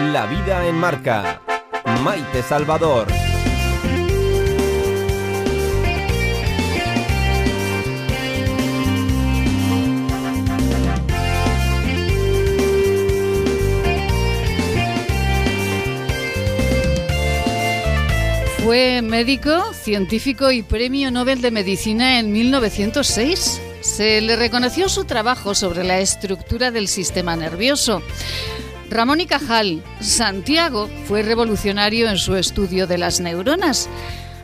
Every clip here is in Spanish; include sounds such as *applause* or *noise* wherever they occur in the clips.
La vida en marca. Maite Salvador. Fue médico, científico y premio Nobel de Medicina en 1906. Se le reconoció su trabajo sobre la estructura del sistema nervioso. Ramón y Cajal, Santiago, fue revolucionario en su estudio de las neuronas.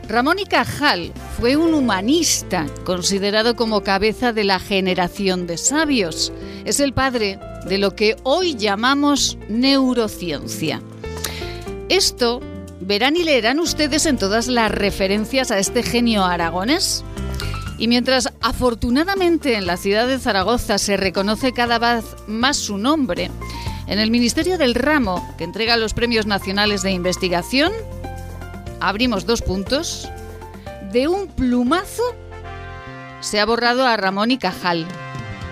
Ramón y Cajal fue un humanista considerado como cabeza de la generación de sabios. Es el padre de lo que hoy llamamos neurociencia. Esto verán y leerán ustedes en todas las referencias a este genio aragonés. Y mientras afortunadamente en la ciudad de Zaragoza se reconoce cada vez más su nombre, en el Ministerio del Ramo, que entrega los premios nacionales de investigación, abrimos dos puntos. De un plumazo se ha borrado a Ramón y Cajal.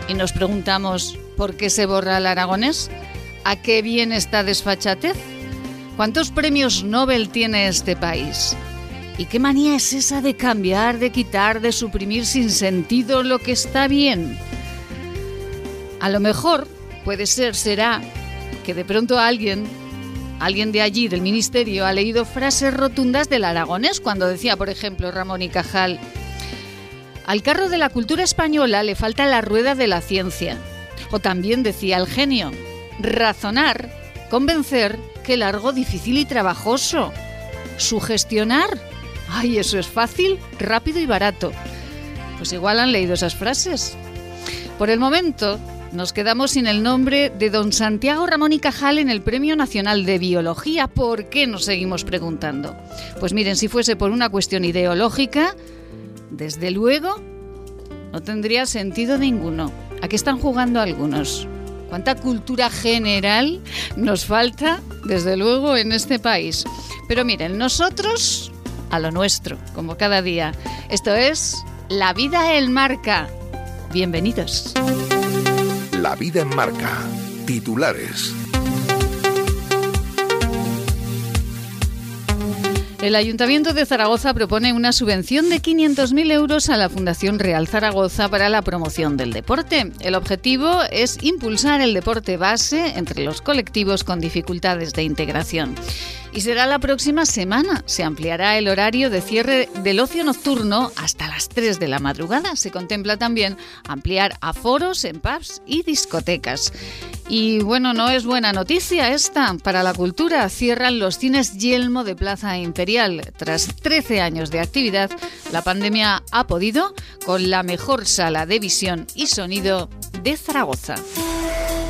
Y nos preguntamos, ¿por qué se borra el aragonés? ¿A qué viene esta desfachatez? ¿Cuántos premios Nobel tiene este país? ¿Y qué manía es esa de cambiar, de quitar, de suprimir sin sentido lo que está bien? A lo mejor puede ser, será, que de pronto alguien, alguien de allí, del ministerio, ha leído frases rotundas del aragonés cuando decía, por ejemplo, Ramón y Cajal, al carro de la cultura española le falta la rueda de la ciencia. O también decía el genio, razonar, convencer qué largo, difícil y trabajoso. Sugestionar. Ay, eso es fácil, rápido y barato. Pues igual han leído esas frases. Por el momento, nos quedamos sin el nombre de don Santiago Ramón y Cajal en el Premio Nacional de Biología. ¿Por qué nos seguimos preguntando? Pues miren, si fuese por una cuestión ideológica, desde luego, no tendría sentido ninguno. ¿A qué están jugando algunos? ¿Cuánta cultura general nos falta, desde luego, en este país? Pero miren, nosotros a lo nuestro, como cada día. Esto es La vida en marca. Bienvenidos. La vida en marca. Titulares. El Ayuntamiento de Zaragoza propone una subvención de 500.000 euros a la Fundación Real Zaragoza para la promoción del deporte. El objetivo es impulsar el deporte base entre los colectivos con dificultades de integración. Y será la próxima semana. Se ampliará el horario de cierre del ocio nocturno hasta las 3 de la madrugada. Se contempla también ampliar aforos en pubs y discotecas. Y bueno, no es buena noticia esta. Para la cultura cierran los cines Yelmo de Plaza Imperial. Tras 13 años de actividad, la pandemia ha podido con la mejor sala de visión y sonido de Zaragoza.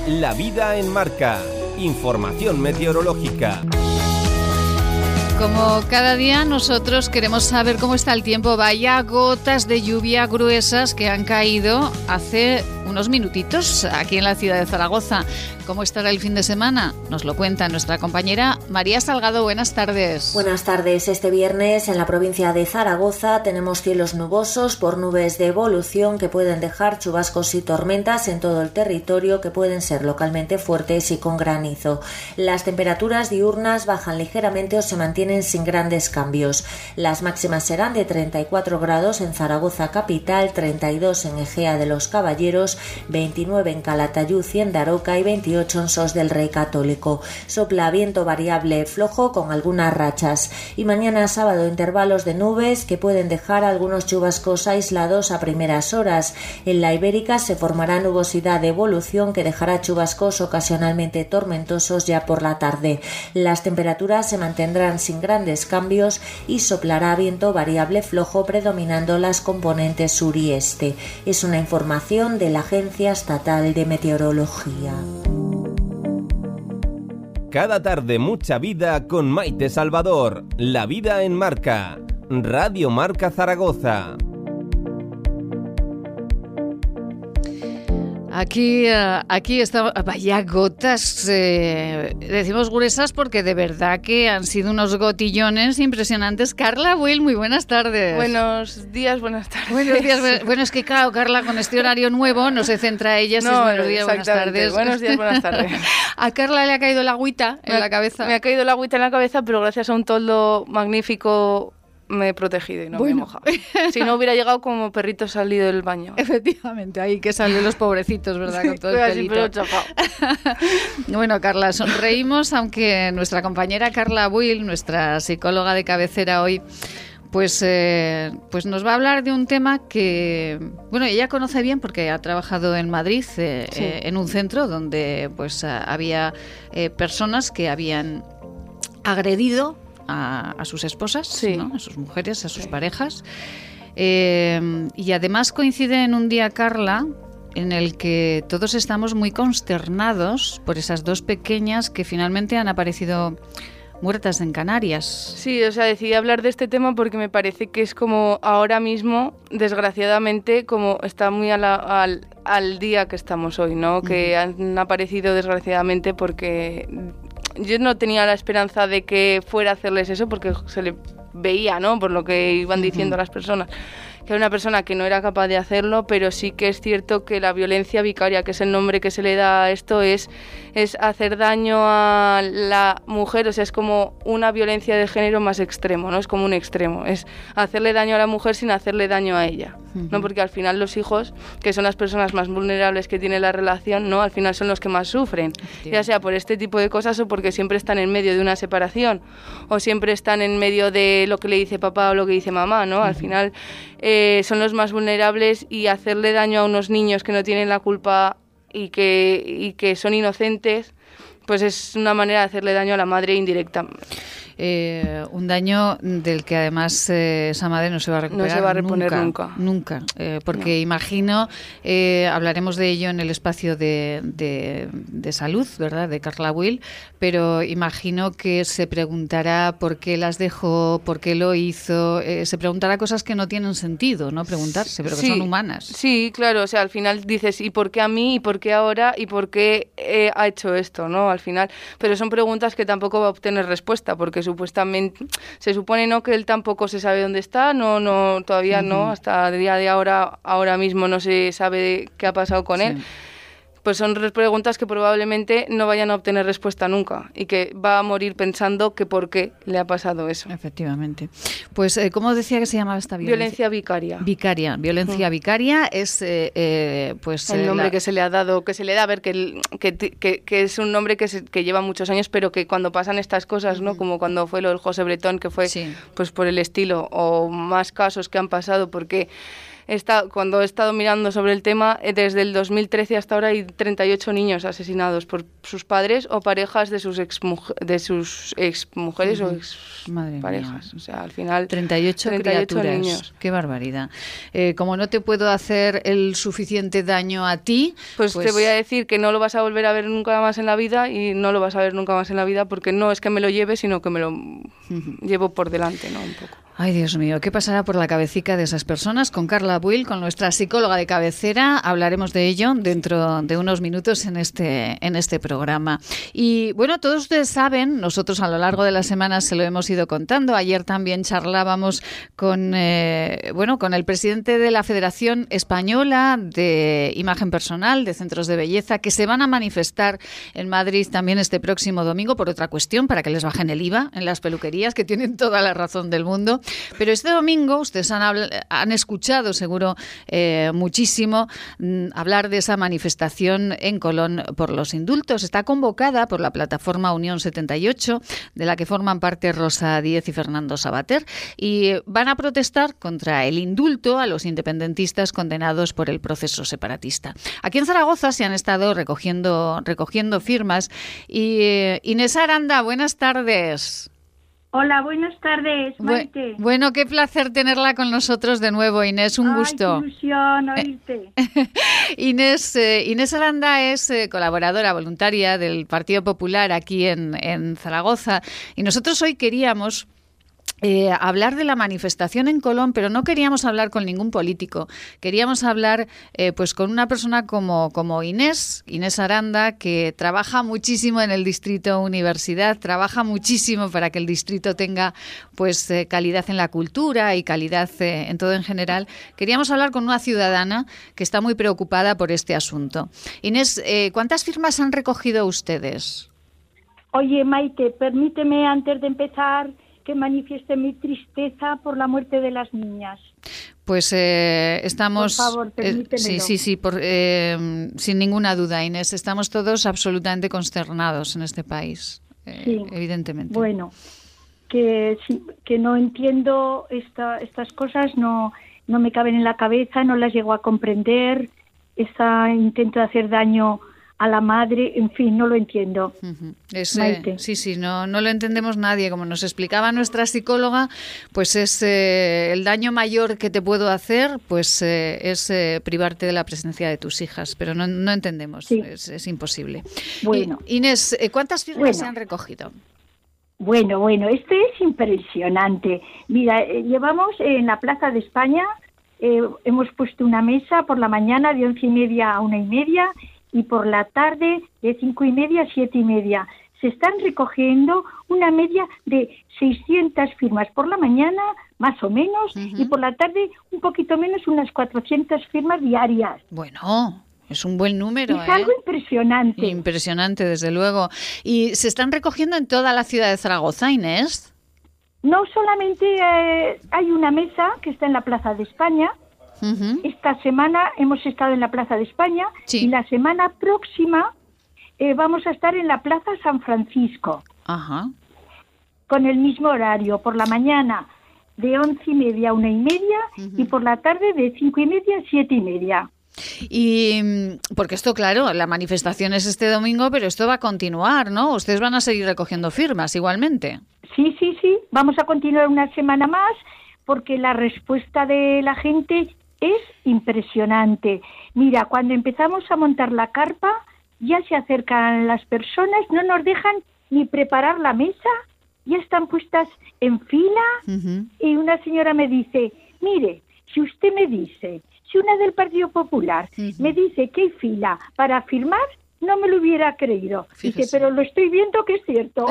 La vida en marca. Información meteorológica. Como cada día nosotros queremos saber cómo está el tiempo, vaya gotas de lluvia gruesas que han caído hace unos minutitos aquí en la ciudad de Zaragoza. ¿Cómo estará el fin de semana? Nos lo cuenta nuestra compañera María Salgado. Buenas tardes. Buenas tardes. Este viernes en la provincia de Zaragoza tenemos cielos nubosos por nubes de evolución que pueden dejar chubascos y tormentas en todo el territorio que pueden ser localmente fuertes y con granizo. Las temperaturas diurnas bajan ligeramente o se mantienen sin grandes cambios. Las máximas serán de 34 grados en Zaragoza capital, 32 en Egea de los Caballeros, 29 en Calatayud y en Daroca y 28 en Sos del Rey Católico. Sopla viento variable flojo con algunas rachas. Y mañana sábado intervalos de nubes que pueden dejar algunos chubascos aislados a primeras horas. En la Ibérica se formará nubosidad de evolución que dejará chubascos ocasionalmente tormentosos ya por la tarde. Las temperaturas se mantendrán sin grandes cambios y soplará viento variable flojo predominando las componentes sur y este. Es una información de la Agencia Estatal de Meteorología. Cada tarde mucha vida con Maite Salvador. La vida en marca. Radio Marca Zaragoza. Aquí, eh, aquí estamos. Vaya gotas. Eh, decimos gruesas porque de verdad que han sido unos gotillones impresionantes. Carla Will, muy buenas tardes. Buenos días, buenas tardes. Buenos días. bueno, es que claro, Carla, con este horario nuevo no se centra ella. No, buenos días, buenas tardes. Buenos días, buenas tardes. *laughs* a Carla le ha caído la agüita en la cabeza. Me ha caído la agüita en la cabeza, pero gracias a un toldo magnífico me he protegido y no me he mojado. Si no hubiera llegado como perrito salido del baño. Efectivamente, ahí que salen los pobrecitos, ¿verdad? Con todo el pelito. *laughs* bueno, Carla, sonreímos, aunque nuestra compañera Carla Will, nuestra psicóloga de cabecera hoy, pues, eh, pues nos va a hablar de un tema que, bueno, ella conoce bien porque ha trabajado en Madrid, eh, eh, en un centro donde pues había personas que habían agredido a, sus esposas, a sus mujeres, a sus parejas. Eh, y además coincide en un día, Carla, en el que todos estamos muy consternados por esas dos pequeñas que finalmente han aparecido muertas en Canarias. Sí, o sea, decidí hablar de este tema porque me parece que es como ahora mismo, desgraciadamente, como está muy al, al, día que estamos hoy, ¿no? Que han aparecido desgraciadamente porque yo no tenía la esperanza de que fuera a hacerles eso porque se le veía, ¿no? Por lo que iban diciendo las personas que era una persona que no era capaz de hacerlo, pero sí que es cierto que la violencia vicaria, que es el nombre que se le da a esto, es, es hacer daño a la mujer, o sea, es como una violencia de género más extremo, ¿no? Es como un extremo, es hacerle daño a la mujer sin hacerle daño a ella, ¿no? Porque al final los hijos, que son las personas más vulnerables que tiene la relación, ¿no? Al final son los que más sufren, ya sea por este tipo de cosas o porque siempre están en medio de una separación o siempre están en medio de lo que le dice papá o lo que dice mamá, ¿no? Al final eh, son los más vulnerables y hacerle daño a unos niños que no tienen la culpa y que, y que son inocentes, pues es una manera de hacerle daño a la madre indirecta. Eh, un daño del que además eh, esa madre no se va a recuperar. No se va a reponer nunca. Nunca. Eh, porque imagino, hablaremos de ello en el espacio de, de, salud, ¿verdad? De Carla Will, pero imagino que se preguntará por qué las dejó, por qué lo hizo. se preguntará cosas que no tienen sentido, ¿no? Preguntarse, pero que son humanas. Sí, claro. O sea, al final dices, ¿y por qué a mí? ¿Y por qué ahora? ¿Y por qué ha hecho esto? ¿No? Al final. Pero son preguntas que tampoco va a obtener respuesta, porque supuestamente se supone no que él tampoco se sabe dónde está, no, no, todavía no, hasta el día de ahora, ahora mismo no se sabe qué ha pasado con él pues son preguntas que probablemente no vayan a obtener respuesta nunca y que va a morir pensando que por qué le ha pasado eso. Efectivamente. Pues, eh, ¿cómo decía que se llamaba esta violencia? Violencia vicaria. Vicaria. Violencia vicaria es, eh, eh, pues... El nombre que se le ha dado, que se le da a ver que, que, que, es un nombre que, que lleva muchos años, pero que cuando pasan estas cosas, ¿no? Como cuando fue lo del José Bretón, que fue pues por el estilo, o más casos que han pasado, porque cuando he estado mirando sobre el tema, eh, desde el 2013 hasta ahora hay 38 niños asesinados por sus padres o parejas de sus ex de sus ex mujeres o ex parejas. O sea, al final 38, 38 niños. Qué barbaridad. Eh, como no te puedo hacer el suficiente daño a ti, pues, te pues voy a decir que no lo vas a volver a ver nunca más en la vida y no lo vas a ver nunca más en la vida porque no es que me lo lleve, sino que me lo llevo por delante, ¿no? Un poco. Ay, Dios mío, ¿qué pasará por la cabecita de esas personas? Con Carla Buil, con nuestra psicóloga de cabecera, hablaremos de ello dentro de unos minutos en este, en este programa. Y bueno, todos ustedes saben, nosotros a lo largo de la semana se lo hemos ido contando. Ayer también charlábamos con, eh, bueno, con el presidente de la Federación Española de Imagen Personal, de Centros de Belleza, que se van a manifestar en Madrid también este próximo domingo por otra cuestión, para que les bajen el IVA en las peluquerías, que tienen toda la razón del mundo. Pero este domingo ustedes han, escuchado seguro eh, muchísimo mm, hablar de esa manifestación en Colón por los indultos. Está convocada por la plataforma Unión 78, de la que forman parte Rosa Díez y Fernando Sabater, y van a protestar contra el indulto a los independentistas condenados por el proceso separatista. Aquí en Zaragoza se han estado recogiendo, recogiendo firmas y eh, Inés Aranda, buenas tardes. Hola, buenas tardes, Maite. bueno, qué placer tenerla con nosotros de nuevo, Inés, un gusto. Qué ilusión oírte. *laughs* Inés, eh, Inés Aranda es eh, colaboradora voluntaria del Partido Popular aquí en, en Zaragoza y nosotros hoy queríamos eh, hablar de la manifestación en Colón, pero no queríamos hablar con ningún político. Queríamos hablar eh, pues con una persona como, como Inés, Inés Aranda, que trabaja muchísimo en el distrito universidad, trabaja muchísimo para que el distrito tenga pues eh, calidad en la cultura y calidad en todo en general. Queríamos hablar con una ciudadana que está muy preocupada por este asunto. Inés, ¿cuántas firmas han recogido ustedes? Oye, Maite, permíteme antes de empezar que manifieste mi tristeza por la muerte de las niñas. Pues eh, estamos. Por favor, eh, sí, sí, sí, por, eh, sin ninguna duda, Inés. Estamos todos absolutamente consternados en este país, sí. evidentemente. Bueno, que, que no entiendo esta, estas cosas, no, no me caben en la cabeza, no las llego a comprender. Ese intento de hacer daño a la madre, en fin, no lo entiendo. sí, sí, no, no lo entendemos nadie. Como nos explicaba nuestra psicóloga, pues es eh, el daño mayor que te puedo hacer, pues eh, es eh, privarte de la presencia de tus hijas, pero no, no entendemos, es, imposible. Bueno, Inés, ¿cuántas firmas se han recogido? Bueno, bueno, esto es impresionante. Mira, llevamos en la Plaza de España, hemos puesto una mesa por la mañana de once y media a una y media y por la tarde de cinco y media a siete y media. Se están recogiendo una media de 600 firmas por la mañana, más o menos, y por la tarde un poquito menos, unas 400 firmas diarias. Bueno, es un buen número. Es algo ¿eh? impresionante. Impresionante, desde luego. ¿Y se están recogiendo en toda la ciudad de Zaragoza, Inés? No solamente eh, hay una mesa que está en la Plaza de España, esta semana hemos estado en la Plaza de España y la semana próxima eh, vamos a estar en la Plaza San Francisco. Con el mismo horario, por la mañana de once y media a una y media y por la tarde de cinco y media a siete y media. Y mm, porque esto, claro, la manifestación es este domingo, pero esto va a continuar, ¿no? Ustedes van a seguir recogiendo firmas igualmente. Sí, sí, sí. Vamos a continuar una semana más porque la respuesta de la gente es impresionante. Mira, cuando empezamos a montar la carpa, ya se acercan las personas, no nos dejan ni preparar la mesa, ya están puestas en fila. Y una señora me dice, mire, si usted me dice, si una del Partido Popular me dice que hay fila para firmar, no me lo hubiera creído. Dice, pero lo estoy viendo que es cierto.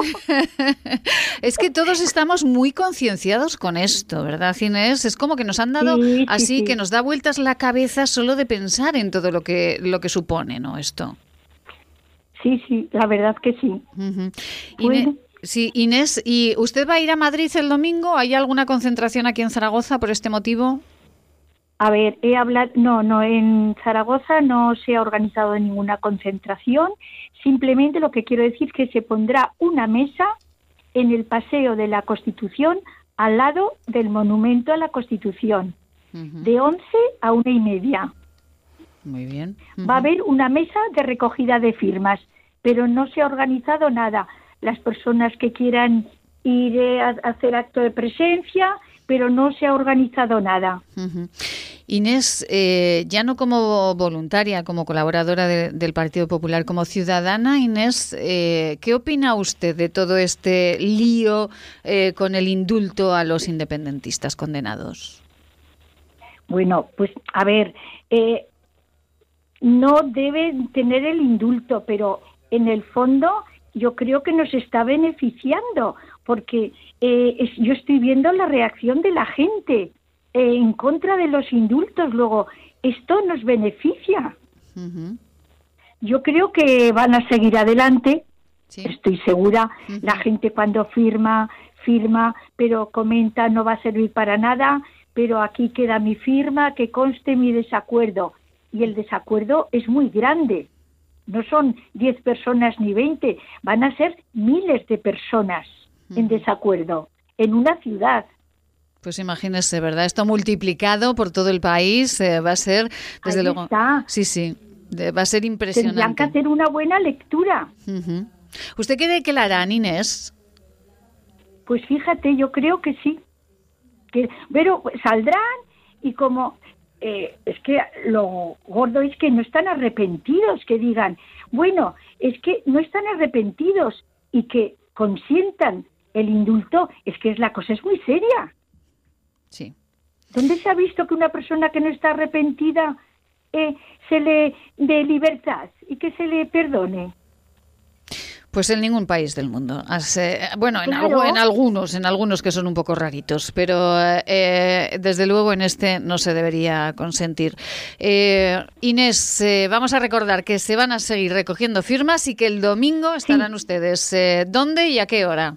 *laughs* es que todos estamos muy concienciados con esto, ¿verdad, Inés? Es como que nos han dado así, que nos da vueltas la cabeza solo de pensar en todo lo que, lo que supone, ¿no? Esto. Sí, sí, la verdad que sí. Inés, sí, Inés, ¿y usted va a ir a Madrid el domingo? ¿Hay alguna concentración aquí en Zaragoza por este motivo? A ver, he hablado, no, no, en Zaragoza no se ha organizado ninguna concentración, simplemente lo que quiero decir es que se pondrá una mesa en el Paseo de la Constitución al lado del Monumento a la Constitución, de 11 a una y media. Muy bien. Va a haber una mesa de recogida de firmas, pero no se ha organizado nada. Las personas que quieran ir eh, a hacer acto de presencia, pero no se ha organizado nada. Inés, eh, ya no como voluntaria, como colaboradora del Partido Popular, como ciudadana, Inés, eh, ¿qué opina usted de todo este lío eh, con el indulto a los independentistas condenados? Bueno, pues a ver, no deben tener el indulto, pero en el fondo yo creo que nos está beneficiando, porque yo estoy viendo la reacción de la gente en contra de los indultos. Luego, esto nos beneficia. Yo creo que van a seguir adelante, estoy segura. La gente cuando firma, firma, pero comenta no va a servir para nada, pero aquí queda mi firma, que conste mi desacuerdo. Y el desacuerdo es muy grande. No son 10 personas ni 20, van a ser miles de personas en desacuerdo en una ciudad. Pues imagínese, ¿verdad? Esto multiplicado por todo el país eh, va a ser, desde luego. Sí, sí, va a ser impresionante. Tendrían que hacer una buena lectura. ¿Usted cree que la harán, Inés? Pues fíjate, yo creo que sí. Que, pero saldrán y como eh, es que lo gordo es que no están arrepentidos, que digan, bueno, es que no están arrepentidos y que consientan el indulto, es que es la cosa es muy seria. Sí. ¿Dónde se ha visto que una persona que no está arrepentida eh, se le dé libertad y que se le perdone? Pues en ningún país del mundo. bueno, en, Claro. en algunos, en algunos que son un poco raritos, pero eh, desde luego en este no se debería consentir. Eh, Inés, eh, vamos a recordar que se van a seguir recogiendo firmas y que el domingo estarán ustedes. eh, ¿Dónde y a qué hora?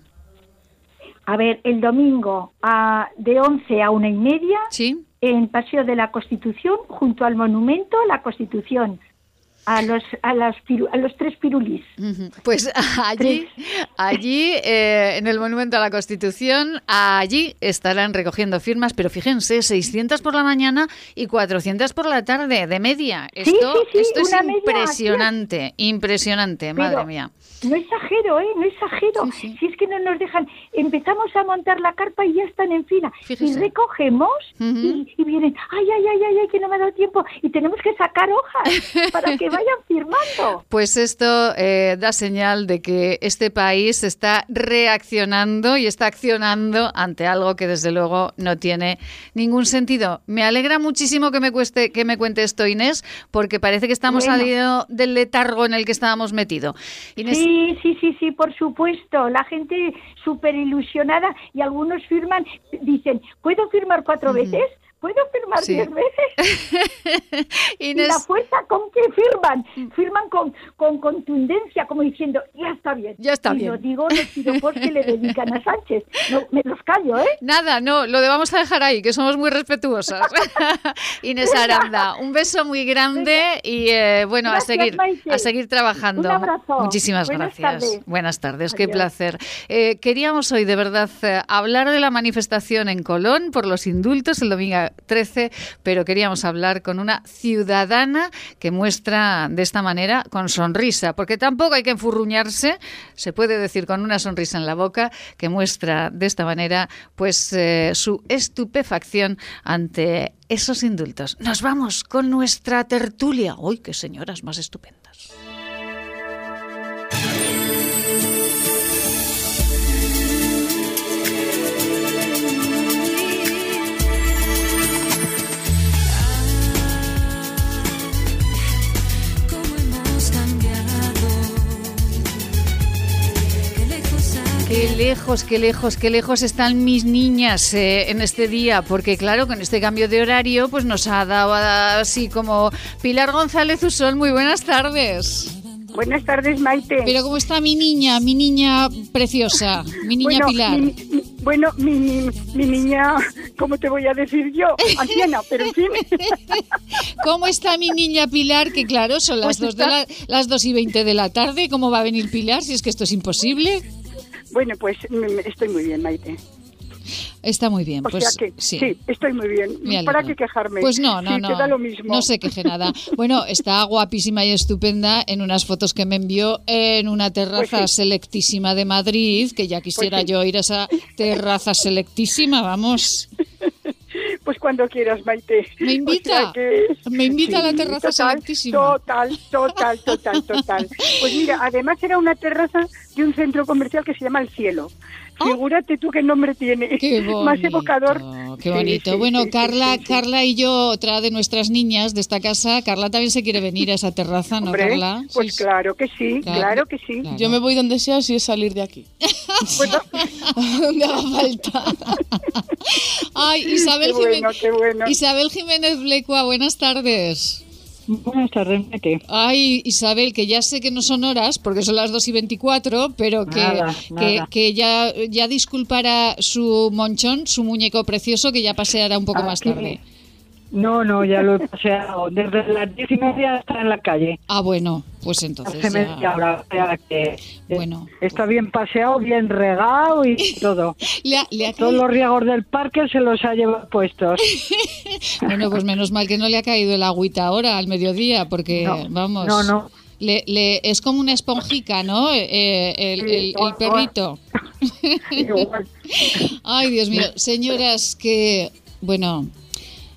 A ver, el domingo a, de 11 a una y media Sí. en Paseo de la Constitución, junto al monumento a la Constitución, a los, a las a los tres pirulís. Ujú. Pues *laughs* allí, allí eh, en el Monumento a la Constitución, allí estarán recogiendo firmas, pero fíjense, 600 por la mañana y 400 por la tarde, de media. Sí, Esto, sí, sí, esto es media, impresionante, impresionante, madre Pero mía. No exagero, ¿eh? No exagero. Sí, sí. Si es que no nos dejan, empezamos a montar la carpa y ya están en fila. Fíjese. Y recogemos y, y vienen, ay, ay, ay, ay, ay, que no me ha dado tiempo. Y tenemos que sacar hojas *laughs* para que vayan firmando. Pues esto eh, da señal de que este país está reaccionando y está accionando ante algo que desde luego no tiene ningún sentido. Me alegra muchísimo que me cueste que me cuente esto Inés, porque parece que estamos Bueno. saliendo del letargo en el que estábamos metidos. Inés, Sí, sí, sí, sí, por supuesto. La gente súper ilusionada y algunos firman, dicen, ¿puedo firmar cuatro veces? ¿Puedo firmar Sí. diez veces? *laughs* Y la fuerza con que firman, firman con, con contundencia, como diciendo, ya está bien. Ya está y bien. lo digo los piropos que le dedican a Sánchez. No, me los callo, ¿eh? Nada, no, lo vamos a dejar ahí, que somos muy respetuosas. *laughs* Inés Aranda, un beso muy grande y eh, bueno, Gracias, a seguir Maite. a seguir trabajando. Un abrazo. Muchísimas Buenas gracias. tardes. Buenas tardes, qué placer. Eh, queríamos hoy de verdad eh, hablar de la manifestación en Colón por los indultos el domingo 13, pero queríamos hablar con una ciudadana que muestra de esta manera con sonrisa, porque tampoco hay que enfurruñarse, se puede decir con una sonrisa en la boca, que muestra de esta manera pues eh, su estupefacción ante esos indultos. Nos vamos con nuestra tertulia. ¡Uy, qué señoras más estupendas! Qué lejos, qué lejos, qué lejos están mis niñas eh, en este día, porque claro, con este cambio de horario, pues nos ha dado así como Pilar González Usón. Muy buenas tardes. Buenas tardes, Maite. Pero ¿cómo está mi niña, mi niña preciosa, mi niña bueno, Pilar? mi- mi- bueno, mi, niña, ¿cómo te voy a decir yo? Anciana, pero en fin. *laughs* ¿Cómo está mi niña Pilar? Que claro, son las, Pues dos, de la, las dos y veinte de la tarde. ¿Cómo va a venir Pilar si es que esto es imposible? Bueno, pues estoy muy bien, Maite. Está muy bien. O pues sea que sí. estoy muy bien. ¿Para qué quejarme? Pues no, no, Sí, no. te da lo mismo. No se queje nada. Bueno, está guapísima y estupenda en unas fotos que me envió en una terraza Pues sí. selectísima de Madrid, que ya quisiera sí. yo ir a esa terraza selectísima, vamos. *laughs* Pues cuando quieras, Maite. ¿Me invita? O sea que- ¿Me invita a la terraza total, selectísima? Total, total, total, total. Pues mira, además era una terraza de un centro comercial que se llama El Cielo. Figúrate tú qué nombre tiene. Qué *laughs* bonito, Más evocador. Qué bonito. sí, bueno, sí, Carla, sí, sí. Carla y yo, otra de nuestras niñas de esta casa, Carla también se quiere venir a esa terraza, ¿no, Hombre, Carla? Pues Sí, claro que sí, Claro. claro, que sí. Claro. Yo me voy donde sea si es salir de aquí. *laughs* Bueno, *laughs* donde haga falta. Ay, Isabel, Qué bueno, Jiménez, qué bueno. Isabel Jiménez Blecua, buenas tardes. Buenas tardes, Mete. Ay, Isabel, que ya sé que no son horas, porque son las 2 y 24, pero que, Nada, que, nada. que ya, ya disculpará su monchón, su muñeco precioso, que ya paseará un poco más Aquí. tarde. No, no, ya lo he *laughs* paseado. Desde las diez y media está en la calle. Ah, bueno, pues entonces Hace media hora. que, eh, Bueno. Está bien paseado, bien regado y *laughs* todo. Le ha- le ha Todos caído- los riegos del parque se los ha llevado puestos. *laughs* Bueno, pues menos mal que no le ha caído el agüita ahora, al mediodía, porque, No, vamos... no, no. Le, le- es como una esponjica, ¿no? Eh, el, Sí, el- el perrito. Ay, Dios mío. Señoras, que, bueno,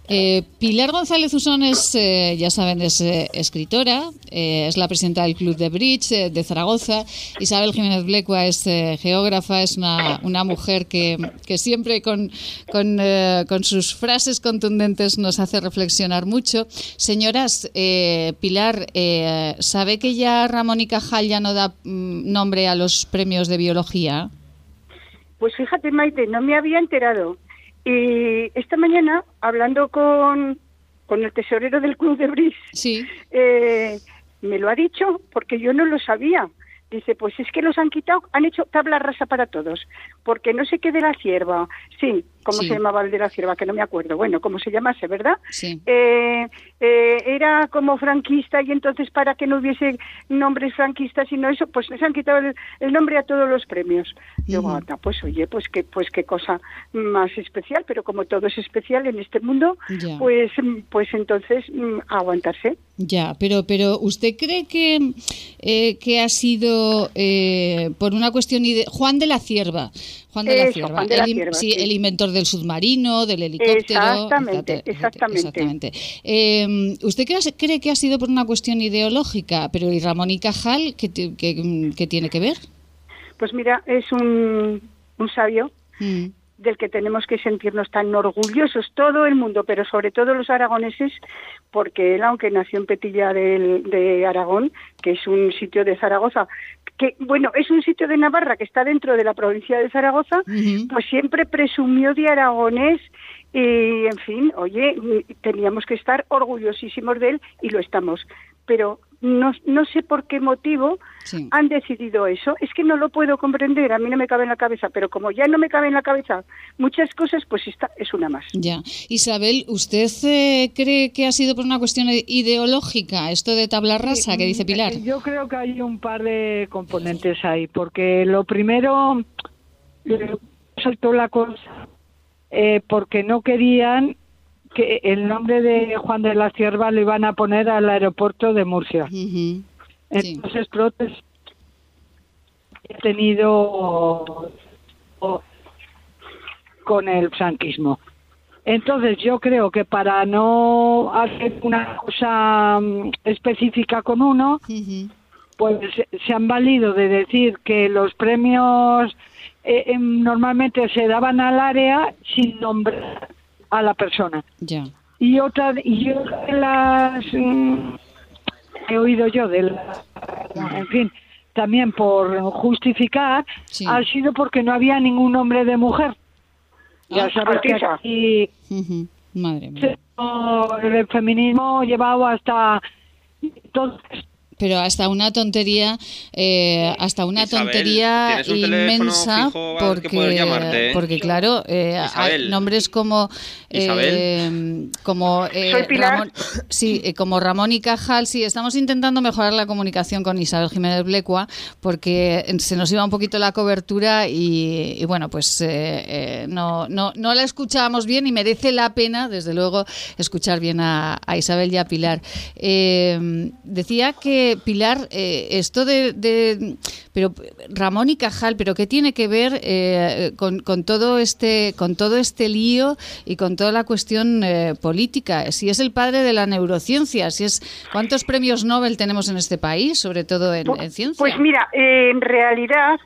Eh, Pilar González Usón es, eh, ya saben, es eh, escritora, eh, es la presidenta del Club de Bridge eh, de Zaragoza. Isabel Jiménez Blecua es geógrafa, es una, una mujer que, que siempre con, con, sus frases contundentes nos hace reflexionar mucho. Señoras, Pilar, ¿sabe que ya Ramón y Cajal ya no da mm, nombre a los premios de biología? Pues fíjate, Maite, no me había enterado. Y esta mañana, hablando con, con el tesorero del Club de Bris, Sí. eh, me lo ha dicho porque yo no lo sabía. Dice, pues es que los han quitado, han hecho tabla rasa para todos, porque no sé qué de la cierva. Sí, ¿cómo Sí. se llamaba el de la cierva? Que no me acuerdo. Bueno, como se llamase, ¿verdad? Sí. Eh, eh, era como franquista y entonces para que no hubiese nombres franquistas y no eso, pues les han quitado el, el nombre a todos los premios. Ujú. anda, pues oye, pues qué, pues qué cosa más especial, pero como todo es especial en este mundo, Ya. pues, pues entonces mm, aguantarse. Ya, pero, pero ¿usted cree que, eh, que ha sido eh, por una cuestión ide- Juan de la Cierva? Juan de la Cierva, Juan de la el, sí, sí. el inventor del submarino, del helicóptero. Exactamente, etcétera, exactamente. exactamente. Eh, ¿Usted cree, que ha sido por una cuestión ideológica? Pero ¿y Ramón y Cajal qué, qué tiene que ver? Pues mira, es un, un sabio Mm, del que tenemos que sentirnos tan orgullosos todo el mundo, pero sobre todo los aragoneses, porque él, aunque nació en Petilla del- de Aragón, que es un sitio de Zaragoza, que bueno, es un sitio de Navarra que está dentro de la provincia de Zaragoza, pues siempre presumió de aragonés y, en fin, oye, teníamos que estar orgullosísimos de él y lo estamos. Pero no, no sé por qué motivo Sí. han decidido eso. Es que no lo puedo comprender, a mí no me cabe en la cabeza, pero como ya no me cabe en la cabeza muchas cosas, pues esta es una más. Ya. Isabel, ¿usted eh, cree que ha sido por una cuestión ideológica esto de tabla rasa que dice Pilar? Eh, Yo creo que hay un par de componentes ahí, porque lo primero eh, saltó la cosa eh, porque no querían que el nombre de Juan de la Cierva lo iban a poner al aeropuerto de Murcia. Ujú. Sí. Entonces, Protes ha tenido o- con el franquismo. Entonces, yo creo que para no hacer una cosa mm, específica con uno, pues se han valido de decir que los premios eh, em, normalmente se daban al área sin nombrar a la persona. Ya. Y otra, y otra de las mm, he oído yo de la- en fin, también por justificar, Sí. ha sido porque no había ningún nombre de mujer. Ya Ah, sabes que aquí Ujú. Madre mía. el feminismo llevado hasta Pero hasta una tontería, eh, hasta una Isabel, tontería ¿tienes un teléfono inmensa, fijo porque, llamarte? porque claro, eh, hay nombres como Isabel. eh, como eh, Soy Pilar. Ramón, sí, eh, como Ramón y Cajal, sí, estamos intentando mejorar la comunicación con Isabel Jiménez Blecua porque se nos iba un poquito la cobertura y, y bueno, pues eh, eh, no, no, no la escuchábamos bien y merece la pena, desde luego, escuchar bien a, a Isabel y a Pilar. Eh, decía que Pilar, eh, esto de, de- pero Ramón y Cajal, pero qué tiene que ver eh, con, con todo este, con todo este lío y con toda la cuestión eh, política. Si es el padre de la neurociencia, si es cuántos premios Nobel tenemos en este país, sobre todo en, en ciencia. Pues mira, eh, en realidad,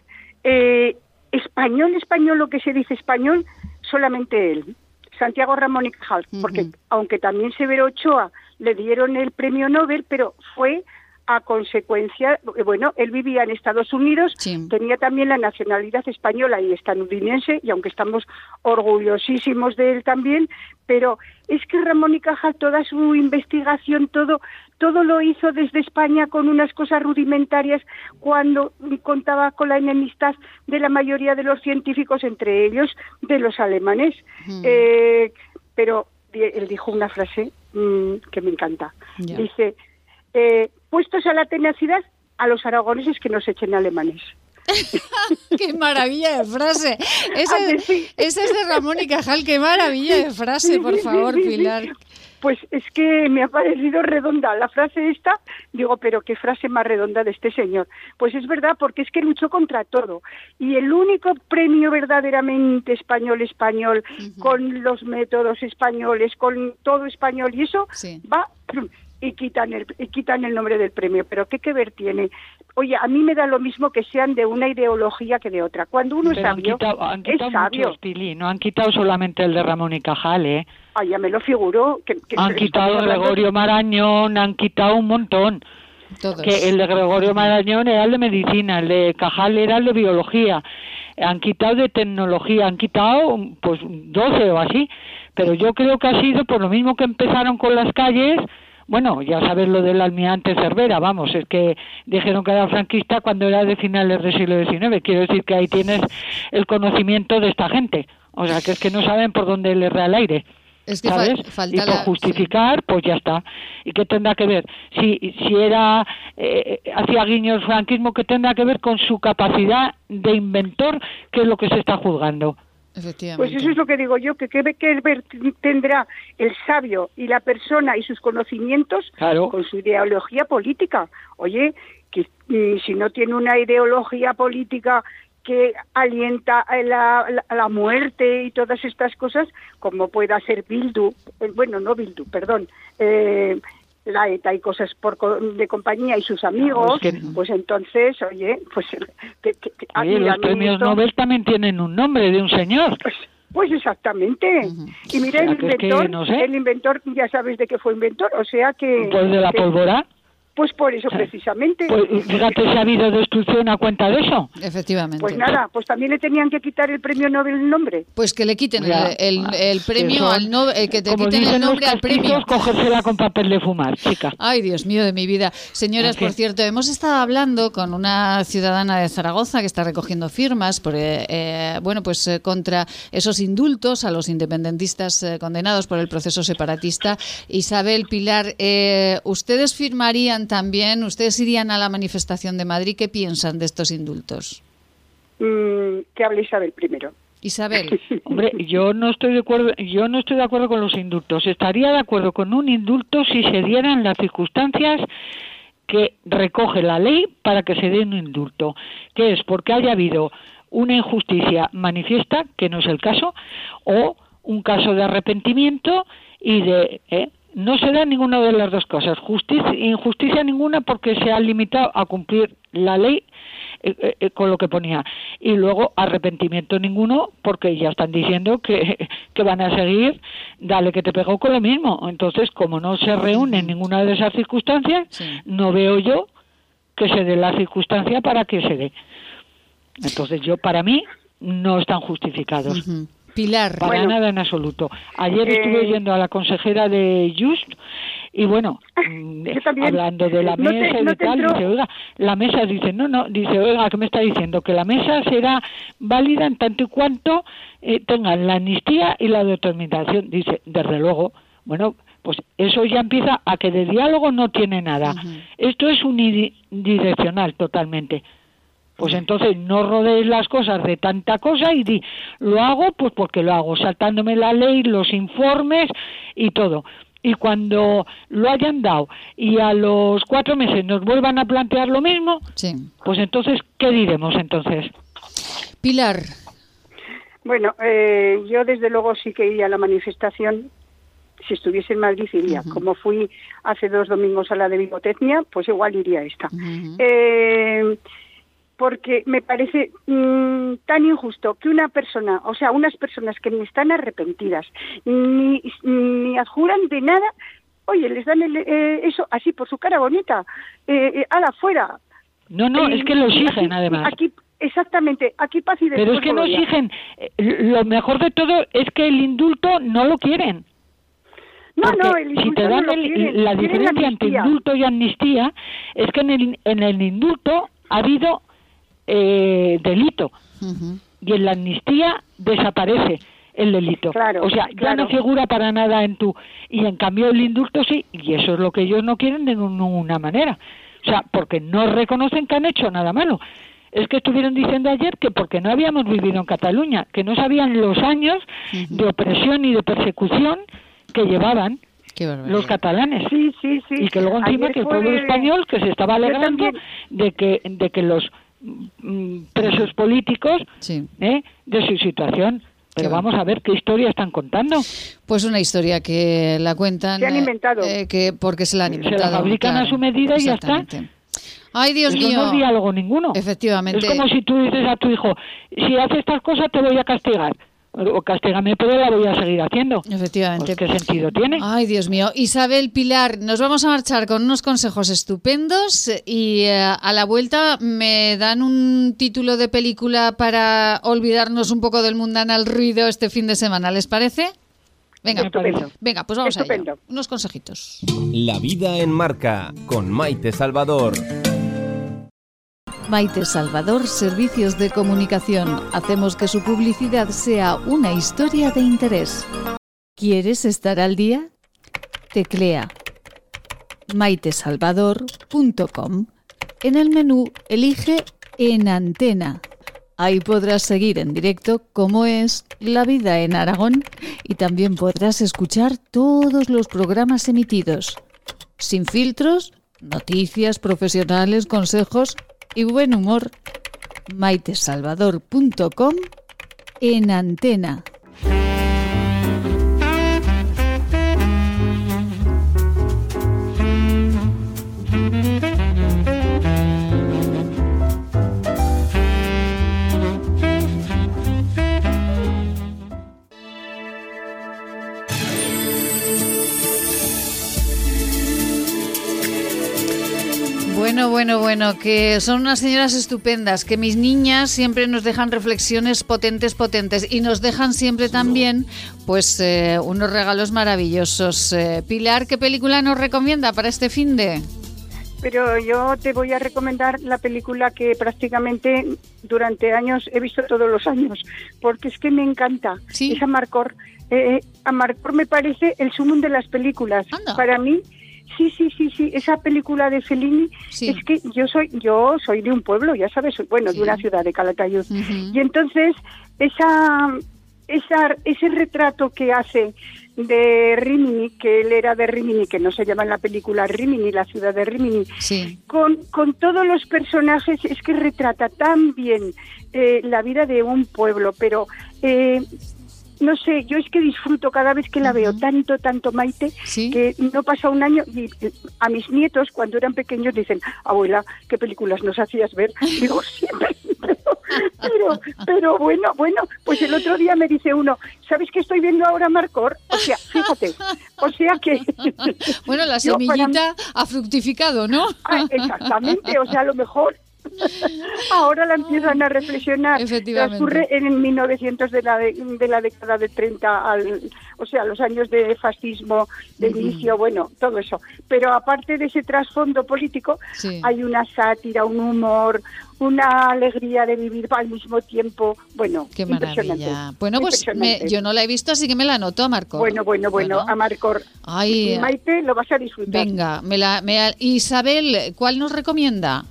eh, español, español, lo que se dice español, solamente él, Santiago Ramón y Cajal, porque aunque también Severo Ochoa le dieron el premio Nobel, pero fue a consecuencia, eh, bueno, él vivía en Estados Unidos, Sí. tenía también la nacionalidad española y estadounidense, y aunque estamos orgullosísimos de él también, pero es que Ramón y Cajal, toda su investigación, todo, todo lo hizo desde España con unas cosas rudimentarias cuando contaba con la enemistad de la mayoría de los científicos, entre ellos de los alemanes. Mm. Eh, pero di- él dijo una frase mm, que me encanta. Dice, eh, puestos a la tenacidad, a los aragoneses que nos echen alemanes. *laughs* ¡Qué maravilla de frase! Esa, ¿A que sí? esa es de Ramón y Cajal, qué maravilla de frase, por favor, Pilar. Pues es que me ha parecido redonda la frase esta. Digo, pero qué frase más redonda de este señor. Pues es verdad, porque es que luchó contra todo. Y el único premio verdaderamente español, español, con los métodos españoles, con todo español, y eso va y quitan el y quitan el nombre del premio. Pero qué que ver tiene. Oye, a mí me da lo mismo que sean de una ideología que de otra. Cuando uno es Pero han sabio, quitado, han quitado es sabio. Pili, no han quitado solamente el de Ramón y Cajal, ¿eh? Ah, ya me lo figuro. Que, que Han quitado Gregorio Marañón, han quitado un montón. Todos. Que el de Gregorio Marañón era el de medicina, el de Cajal era el de biología. Han quitado de tecnología, han quitado pues 12 o así. Pero yo creo que ha sido por lo mismo que empezaron con las calles. Bueno, ya sabes lo del almirante Cervera, vamos, es que dijeron que era franquista cuando era de finales del siglo XIX. Quiero decir que ahí tienes el conocimiento de esta gente. O sea, que es que no saben por dónde le erra el aire. Es que ¿sabes? falta y por la- justificar, pues ya está. ¿Y qué tendrá que ver? Si, si era, eh, hacía guiño el franquismo, ¿qué tendrá que ver con su capacidad de inventor, que es lo que se está juzgando? Pues eso es lo que digo yo, que qué que ver tendrá el sabio y la persona y sus conocimientos Claro. con su ideología política. Oye, que mm, si no tiene una ideología política que alienta a la, la- a la muerte y todas estas cosas, como pueda ser Bildu, eh, bueno, no Bildu, perdón, eh, la ETA y cosas por co- de compañía y sus amigos, es que- pues entonces, oye, pues que, que- que Oye, los premios admiramiento- Nobel también tienen un nombre de un señor. pues exactamente. Y mira, O sea, el que es que inventor, no sé. el inventor, ya sabes de qué fue inventor, o sea que... Pues de la pólvora. Pues por eso precisamente. Pues fíjate si ha habido destrucción a cuenta de eso. Efectivamente. Pues nada, pues también le tenían que quitar el premio Nobel el nombre. Pues que le quiten el, Ya. el- el premio Eso, al no, eh, que te Como quiten el nombre al premio. cogérsela con papel de fumar, chica. Ay, Dios mío de mi vida. Señoras, por cierto, hemos estado hablando con una ciudadana de Zaragoza que está recogiendo firmas por, eh, eh, bueno, pues eh, contra esos indultos a los independentistas eh, condenados por el proceso separatista. Isabel Pilar, eh, ¿ustedes firmarían también, ustedes irían a la manifestación de Madrid? ¿Qué piensan de estos indultos? Mm, que hable Isabel primero. Isabel. *laughs* Hombre, yo no estoy de acuerdo, yo no estoy de acuerdo con los indultos. Estaría de acuerdo con un indulto si se dieran las circunstancias que recoge la ley para que se dé un indulto, que es porque haya habido una injusticia manifiesta, que no es el caso, o un caso de arrepentimiento y de ¿eh? No se da ninguna de las dos cosas, justicia, injusticia ninguna porque se ha limitado a cumplir la ley eh, eh, eh, con lo que ponía y luego arrepentimiento ninguno porque ya están diciendo que, *laughs* que van a seguir dale que te pegó con lo mismo. Entonces como no se reúne ninguna de esas circunstancias no veo yo que se dé la circunstancia para que se dé. Entonces yo para mí no están justificados Pilar. para nada en absoluto. Ayer Eh, estuve oyendo a la consejera de Just y bueno, mm, hablando de la No te- mesa y no tal, entró- dice, oiga, la mesa dice, no, no, dice, oiga, ¿qué me está diciendo? Que la mesa será válida en tanto y cuanto eh, tengan la amnistía y la determinación. Dice, desde luego, bueno, pues eso ya empieza a que de diálogo no tiene nada. Esto es unidireccional totalmente. Pues entonces no rodees las cosas de tanta cosa y di, lo hago pues porque lo hago, saltándome la ley, los informes y todo. Y cuando lo hayan dado y a los cuatro meses nos vuelvan a plantear lo mismo, pues entonces, ¿qué diremos entonces? Pilar. Bueno, eh, yo desde luego sí que iría a la manifestación. Si estuviese en Madrid iría. Como fui hace dos domingos a la de Bigotecnia, pues igual iría a esta. Eh, porque me parece mm, tan injusto que una persona, o sea, unas personas que ni están arrepentidas, ni, ni adjuran de nada, oye, les dan el, eh, eso así por su cara bonita, eh, eh, ala, fuera. No, no, Eh, es que lo exigen además. Aquí, exactamente, aquí paz y Pero es que no exigen, eh, lo mejor de todo es que el indulto no lo quieren. No, no, el si indulto te no dan el- quieren, la diferencia entre indulto y amnistía es que en el, en el indulto ha habido eh, delito y en la amnistía desaparece el delito. Claro, o sea, ya claro. no figura para nada en tu y en cambio el indulto sí y eso es lo que ellos no quieren de ninguna manera. O sea, porque no reconocen que han hecho nada malo. Es que estuvieron diciendo ayer que porque no habíamos vivido en Cataluña, que no sabían los años de opresión y de persecución que llevaban los catalanes. Sí, sí, sí. Y que luego encima Ayer que el fue- pueblo español que se estaba alegrando de que de que los presos políticos ¿eh? de su situación. Pero vamos a ver qué historia están contando. Pues una historia que la cuentan. Se han eh, inventado. eh, que porque se la han Se la inventado. fabrican a su medida y ya está. Ay, Dios Eso mío. no es diálogo ninguno. Efectivamente. Es como si tú dices a tu hijo, si haces estas cosas te voy a castigar. O castígame, pero la voy a seguir haciendo. Efectivamente. Pues, ¿Qué sentido tiene? Ay, Dios mío. Isabel Pilar, nos vamos a marchar con unos consejos estupendos y eh, a la vuelta me dan un título de película para olvidarnos un poco del mundanal ruido este fin de semana. ¿Les parece? Venga, Estupendo. venga, pues vamos a. Unos consejitos. La vida en marca con Maite Salvador. Maite Salvador, Servicios de Comunicación. Hacemos que su publicidad sea una historia de interés. ¿Quieres estar al día? Teclea maitesalvador.com. En el menú elige En Antena. Ahí podrás seguir en directo cómo es la vida en Aragón y también podrás escuchar todos los programas emitidos. Sin filtros, noticias profesionales, consejos y buen humor. maitesalvador.com en antena. Bueno, bueno, bueno, que son unas señoras estupendas, que mis niñas siempre nos dejan reflexiones potentes, potentes y nos dejan siempre también pues eh, unos regalos maravillosos. Eh, Pilar, ¿qué película nos recomienda para este fin de? Pero yo te voy a recomendar la película que prácticamente durante años he visto todos los años, porque es que me encanta. Es Amarcor. Eh, Amarcor me parece el sumum de las películas. Para mí, sí, sí, sí, sí, esa película de Fellini es que yo soy yo soy de un pueblo, ya sabes, bueno, de una ciudad de Calatayud. Y entonces esa esa ese retrato que hace de Rimini, que él era de Rimini, que no se llama en la película Rimini, la ciudad de Rimini, con, con todos los personajes, es que retrata tan bien eh, la vida de un pueblo, pero eh, no sé, yo es que disfruto cada vez que la veo tanto, tanto Maite, que no pasa un año y a mis nietos cuando eran pequeños dicen, abuela, ¿qué películas nos hacías ver? *laughs* Digo, siempre, pero, pero, pero bueno, bueno, pues el otro día me dice uno, ¿sabes qué estoy viendo ahora, Marcor? O sea, fíjate, o sea que... *laughs* Bueno, la *laughs* para- semillita ha fructificado, ¿no? Ah, exactamente, o sea, a lo mejor ahora la empiezan a reflexionar. Efectivamente. Transcurre en 1900 de la, de, de la década de 30, al, o sea, los años de fascismo, de Ujú. inicio, bueno, todo eso. Pero aparte de ese trasfondo político, Sí. hay una sátira, un humor, una alegría de vivir al mismo tiempo. Bueno, Qué maravilla. Bueno, pues me- yo no la he visto, así que me la anoto, Marco. Bueno, bueno, bueno, a Marcor. Ay, Maite, lo vas a disfrutar. venga, me la, me- Isabel, ¿cuál nos recomienda?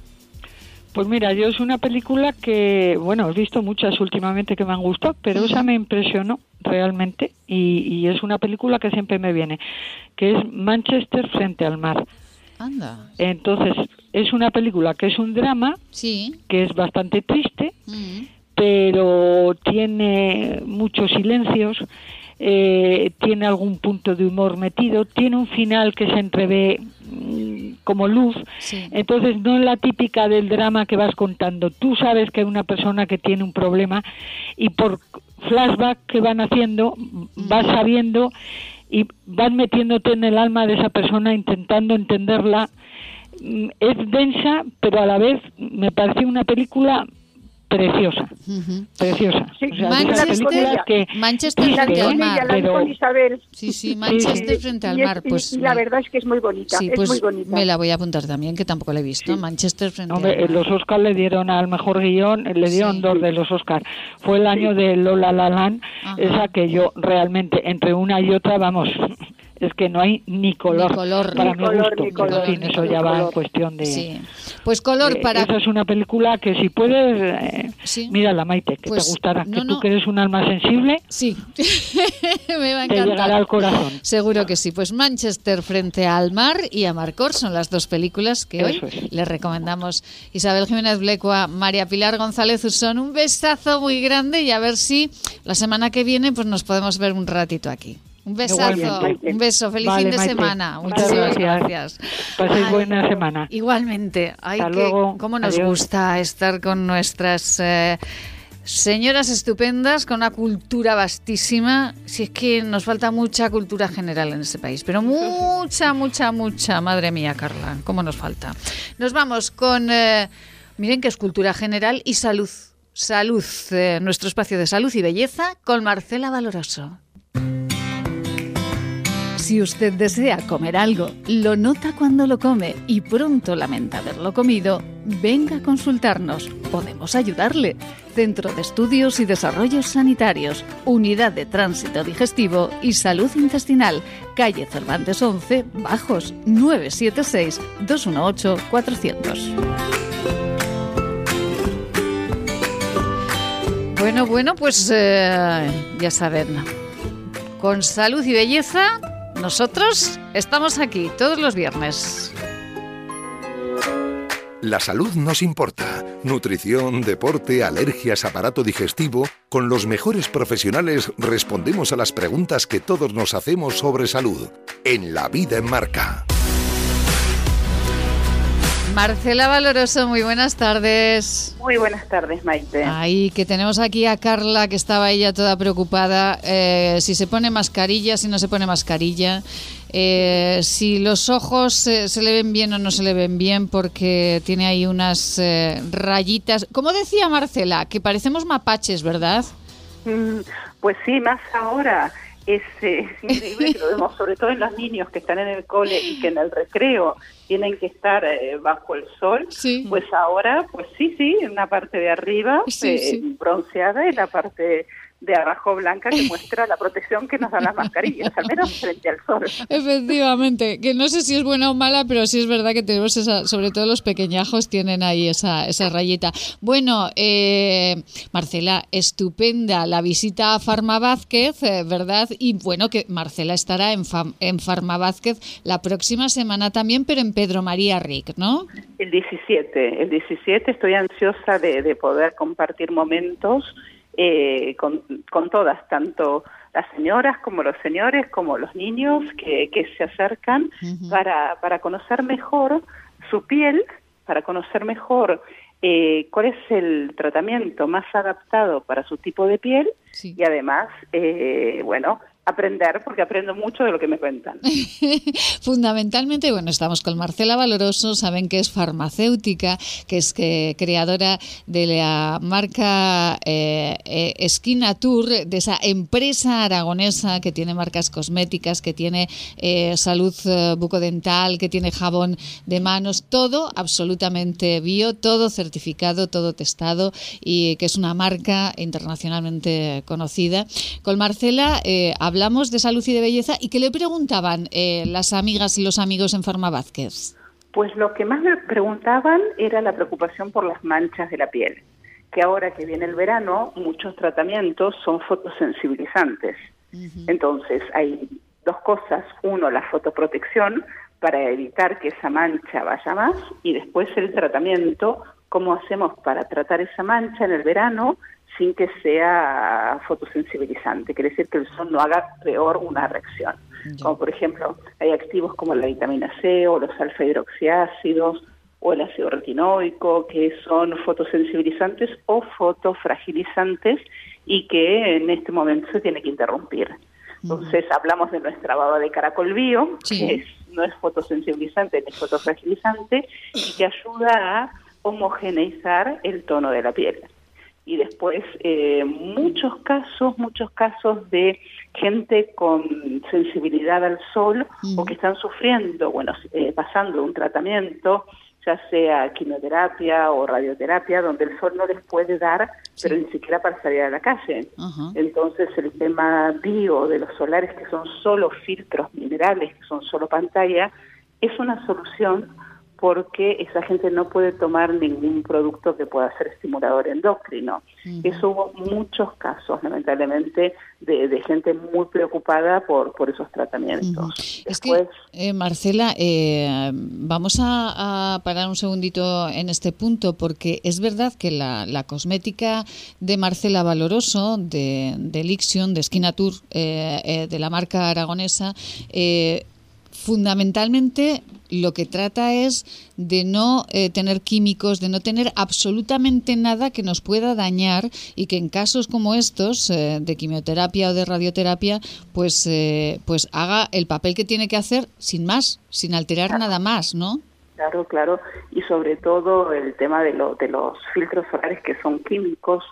Pues mira, yo es una película que, bueno, he visto muchas últimamente que me han gustado, pero esa me impresionó realmente y, y es una película que siempre me viene, que es Manchester frente al mar. Anda. Entonces, es una película que es un drama, Sí. que es bastante triste, pero tiene muchos silencios, eh, tiene algún punto de humor metido, tiene un final que se entrevé mm, como luz, entonces no es la típica del drama que vas contando. Tú sabes que hay una persona que tiene un problema y por flashback que van haciendo vas sabiendo y vas metiéndote en el alma de esa persona intentando entenderla. Mm, Es densa, pero a la vez me pareció una película preciosa, preciosa. O sea, de esas Manchester, películas que Manchester triste, frente al mar. Isabel. Sí, sí, Manchester Sí. frente al mar. Pues y la verdad es que es muy bonita, Sí, es pues muy bonita. me la voy a apuntar también, que tampoco la he visto. Manchester frente al mar. los Oscars le dieron al mejor guion, le dieron dos de los Oscars. Fue el año de Lola La Land, esa que yo realmente, entre una y otra, vamos, es que no hay ni color, Ni color. para Ni mi color, gusto. ni en color, fin, eso ya va en cuestión de... Sí. Pues color para... Esa es una película que si puedes, eh, mírala Maite, que Pues, te gustará, no, que no. tú que eres un alma sensible, Sí, *laughs* me va a te encantar. llegará al corazón. Seguro que sí. Pues Manchester frente al mar y a Marcor son las dos películas que hoy es. les recomendamos. Isabel Jiménez Blecua, María Pilar González Usón, un besazo muy grande y a ver si la semana que viene pues nos podemos ver un ratito aquí. Un besazo, un beso, feliz Vale, fin de Maite. semana. Muchas Muchísimas gracias. gracias. Paséis Ay, buena semana. Igualmente. Ay, Hasta que- luego. cómo nos Adiós. gusta estar con nuestras eh, señoras estupendas, con una cultura vastísima. Si es que nos falta mucha cultura general en este país, pero mucha, mucha, mucha. Madre mía, Carla, cómo nos falta. Nos vamos con, eh, miren que es cultura general y salud. Salud, eh, nuestro espacio de salud y belleza con Marcela Valoroso. Si usted desea comer algo, lo nota cuando lo come y pronto lamenta haberlo comido, venga a consultarnos. Podemos ayudarle. Centro de Estudios y Desarrollos Sanitarios, Unidad de Tránsito Digestivo y Salud Intestinal, calle Cervantes 11, Bajos, 976-218-400. Bueno, bueno, pues eh, ya saben, con salud y belleza, nosotros estamos aquí todos los viernes. La salud nos importa. Nutrición, deporte, alergias, aparato digestivo. Con los mejores profesionales respondemos a las preguntas que todos nos hacemos sobre salud. En La Vida en Marca. Marcela Valoroso, muy buenas tardes. Muy buenas tardes, Maite. Ay, que tenemos aquí a Carla, que estaba ella toda preocupada, eh, si se pone mascarilla, si no se pone mascarilla, eh, si los ojos eh, se le ven bien o no se le ven bien, porque tiene ahí unas eh, rayitas. Como decía Marcela, que parecemos mapaches, ¿verdad? Mm, Pues sí, más ahora. Es, eh, increíble que lo vemos, sobre todo en los niños que están en el cole y que en el recreo tienen que estar eh, bajo el sol. Pues ahora, pues sí, sí, en la parte de arriba Sí, eh, sí. bronceada y la parte de abajo blanca que muestra la protección que nos dan las mascarillas, al menos frente al sol. Efectivamente, que no sé si es buena o mala, pero sí es verdad que tenemos esa, sobre todo los pequeñajos tienen ahí esa, esa rayita. Bueno, eh, Marcela, estupenda la visita a Farma Vázquez, eh, ¿verdad? Y bueno, que Marcela estará en, Fam- en Farma Vázquez la próxima semana también, pero en Pedro María Ric, ¿no? El 17, el 17 estoy ansiosa de, de poder compartir momentos eh, con, con todas, tanto las señoras como los señores, como los niños que, que se acercan para, para conocer mejor su piel, para conocer mejor eh, cuál es el tratamiento más adaptado para su tipo de piel y además, eh, bueno, aprender, porque aprendo mucho de lo que me cuentan. *laughs* Fundamentalmente, bueno, estamos con Marcela Valoroso, saben que es farmacéutica, que es que, creadora de la marca eh, eh, Esquina Tour, de esa empresa aragonesa que tiene marcas cosméticas, que tiene eh, salud bucodental, que tiene jabón de manos, todo absolutamente bio, todo certificado, todo testado y que es una marca internacionalmente conocida. Con Marcela eh, hablamos de salud y de belleza y que le preguntaban eh, las amigas y los amigos en Farma Vázquez. Pues lo que más me preguntaban era la preocupación por las manchas de la piel, que ahora que viene el verano, muchos tratamientos son fotosensibilizantes. Entonces, hay dos cosas. Uno, la fotoprotección para evitar que esa mancha vaya más y después el tratamiento, cómo hacemos para tratar esa mancha en el verano sin que sea fotosensibilizante, quiere decir que el sol no haga peor una reacción. Como por ejemplo, hay activos como la vitamina C o los alfa hidroxiácidos o el ácido retinoico que son fotosensibilizantes o fotofragilizantes y que en este momento se tiene que interrumpir. Entonces hablamos de nuestra baba de caracol bio, que es- no es fotosensibilizante ni fotofragilizante y que ayuda a homogeneizar el tono de la piel y después eh, muchos casos, muchos casos de gente con sensibilidad al sol o que están sufriendo, bueno, eh, pasando un tratamiento, ya sea quimioterapia o radioterapia, donde el sol no les puede dar, pero ni siquiera para salir a la calle. Entonces el tema bio de los solares, que son solo filtros minerales, que son solo pantalla, es una solución porque esa gente no puede tomar ningún producto que pueda ser estimulador endocrino. Eso hubo muchos casos, lamentablemente, de, gente muy preocupada por, por esos tratamientos. es que, eh, Marcela, eh, vamos a, parar un segundito en este punto, porque es verdad que la, cosmética de Marcela Valoroso, de, de Lixion, de Skinatur, eh, de la marca aragonesa, fundamentalmente lo que trata es de no eh, tener químicos, de no tener absolutamente nada que nos pueda dañar y que en casos como estos eh, de quimioterapia o de radioterapia, pues, eh, pues haga el papel que tiene que hacer sin más, sin alterar nada más, ¿no? Claro, claro, y sobre todo el tema de, lo, de los filtros solares que son químicos,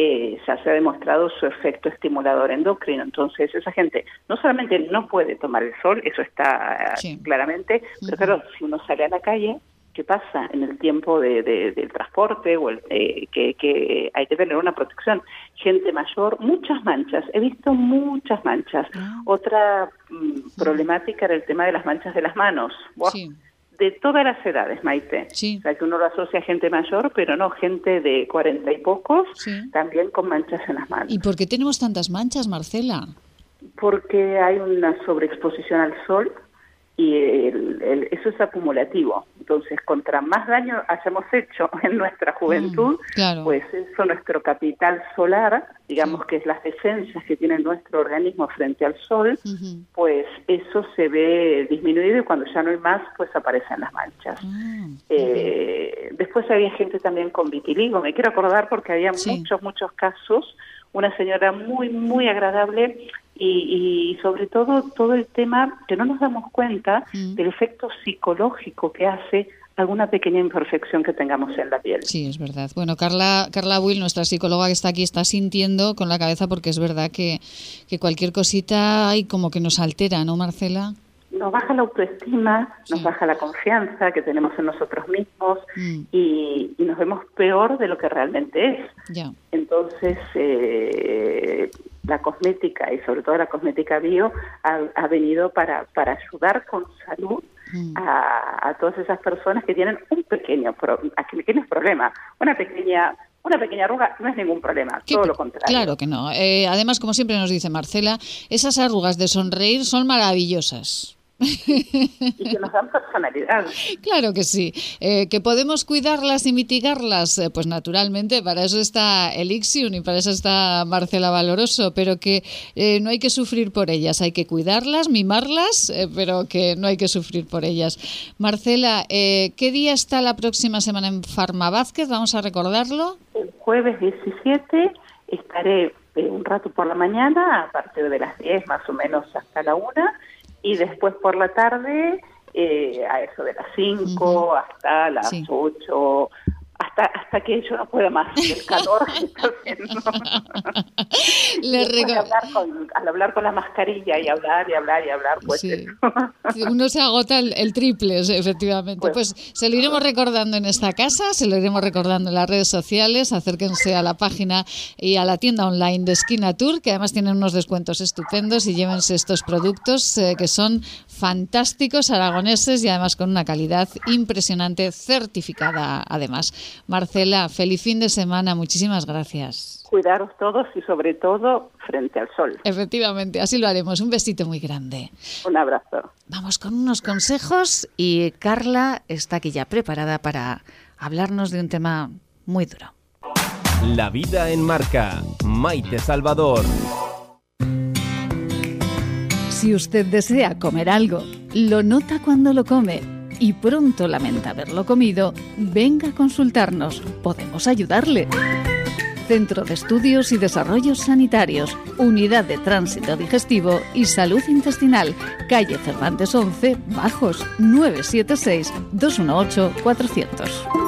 eh, ya se ha demostrado su efecto estimulador endocrino. Entonces, esa gente no solamente no puede tomar el sol, eso está claramente, pero claro, si uno sale a la calle, ¿qué pasa en el tiempo de, del transporte o el, eh, que, hay que tener una protección? Gente mayor, muchas manchas, he visto muchas manchas. Ah. Otra mm, problemática era el tema de las manchas de las manos de todas las edades, Maite. Sí. O sea, que uno lo asocia a gente mayor, pero no, gente de cuarenta y pocos, también con manchas en las manos. ¿Y por qué tenemos tantas manchas, Marcela? Porque hay una sobreexposición al sol y eso es acumulativo. Entonces, contra más daño hayamos hecho *laughs* en nuestra juventud, mm, pues eso, nuestro capital solar, digamos que es las defensas que tiene nuestro organismo frente al sol, pues eso se ve disminuido y cuando ya no hay más, pues aparecen las manchas. Ah, eh, después había gente también con vitiligo, me quiero acordar porque había muchos, muchos casos. Una señora muy, muy agradable y, sobre todo todo el tema que no nos damos cuenta mm. del efecto psicológico que hace alguna pequeña imperfección que tengamos en la piel. Sí, es verdad. Bueno, Carla, Carla Will, nuestra psicóloga que está aquí, está sintiendo con la cabeza porque es verdad que, que cualquier cosita hay como que nos altera, ¿no, Marcela? Nos baja la autoestima, nos baja la confianza que tenemos en nosotros mismos mm. y, nos vemos peor de lo que realmente es. Entonces, eh, la cosmética y sobre todo la cosmética bio ha, venido para, para ayudar con salud mm. a, todas esas personas que tienen un pequeño, pro, pequeños problemas, una pequeña una pequeña arruga no es ningún problema, todo lo contrario. Claro que no. Eh, además, como siempre nos dice Marcela, esas arrugas de sonreír son maravillosas y que nos dan personalidad. *laughs* Claro que sí. Eh, que podemos cuidarlas y mitigarlas, eh, pues naturalmente, para eso está Elixion y para eso está Marcela Valoroso, pero que eh, no hay que sufrir por ellas, hay que cuidarlas, mimarlas, pero que no hay que sufrir por ellas. Marcela, ¿qué día está la próxima semana en Farma Vázquez? Vamos a recordarlo. El jueves 17 estaré un rato por la mañana, a partir de las 10 más o menos hasta la 1 y después por la tarde eh, a eso de las 5 hasta las 8 hasta hasta que yo no pueda más *laughs* el calor que *laughs* está haciendo. al hablar con la mascarilla y hablar y hablar y hablar, pues *laughs* uno se agota el, triple, efectivamente. Pues, pues, se lo iremos recordando en esta casa, se lo iremos recordando en las redes sociales, acérquense a la página y a la tienda online de Esquina Tour, que además tienen unos descuentos estupendos y llévense estos productos eh, que son fantásticos, aragoneses y además con una calidad impresionante, certificada además. Marcela, feliz fin de semana. Muchísimas gracias. Cuidaros todos y sobre todo frente al sol. Efectivamente, así lo haremos. Un besito muy grande. Un abrazo. Vamos con unos consejos y Carla está aquí ya preparada para hablarnos de un tema muy duro. La vida en marca. Maite Salvador. Si usted desea comer algo, lo nota cuando lo come y pronto lamenta haberlo comido, venga a consultarnos. Podemos ayudarle. Centro de Estudios y Desarrollos Sanitarios, Unidad de Tránsito Digestivo y Salud Intestinal, calle Cervantes 11, Bajos, 976-218-400.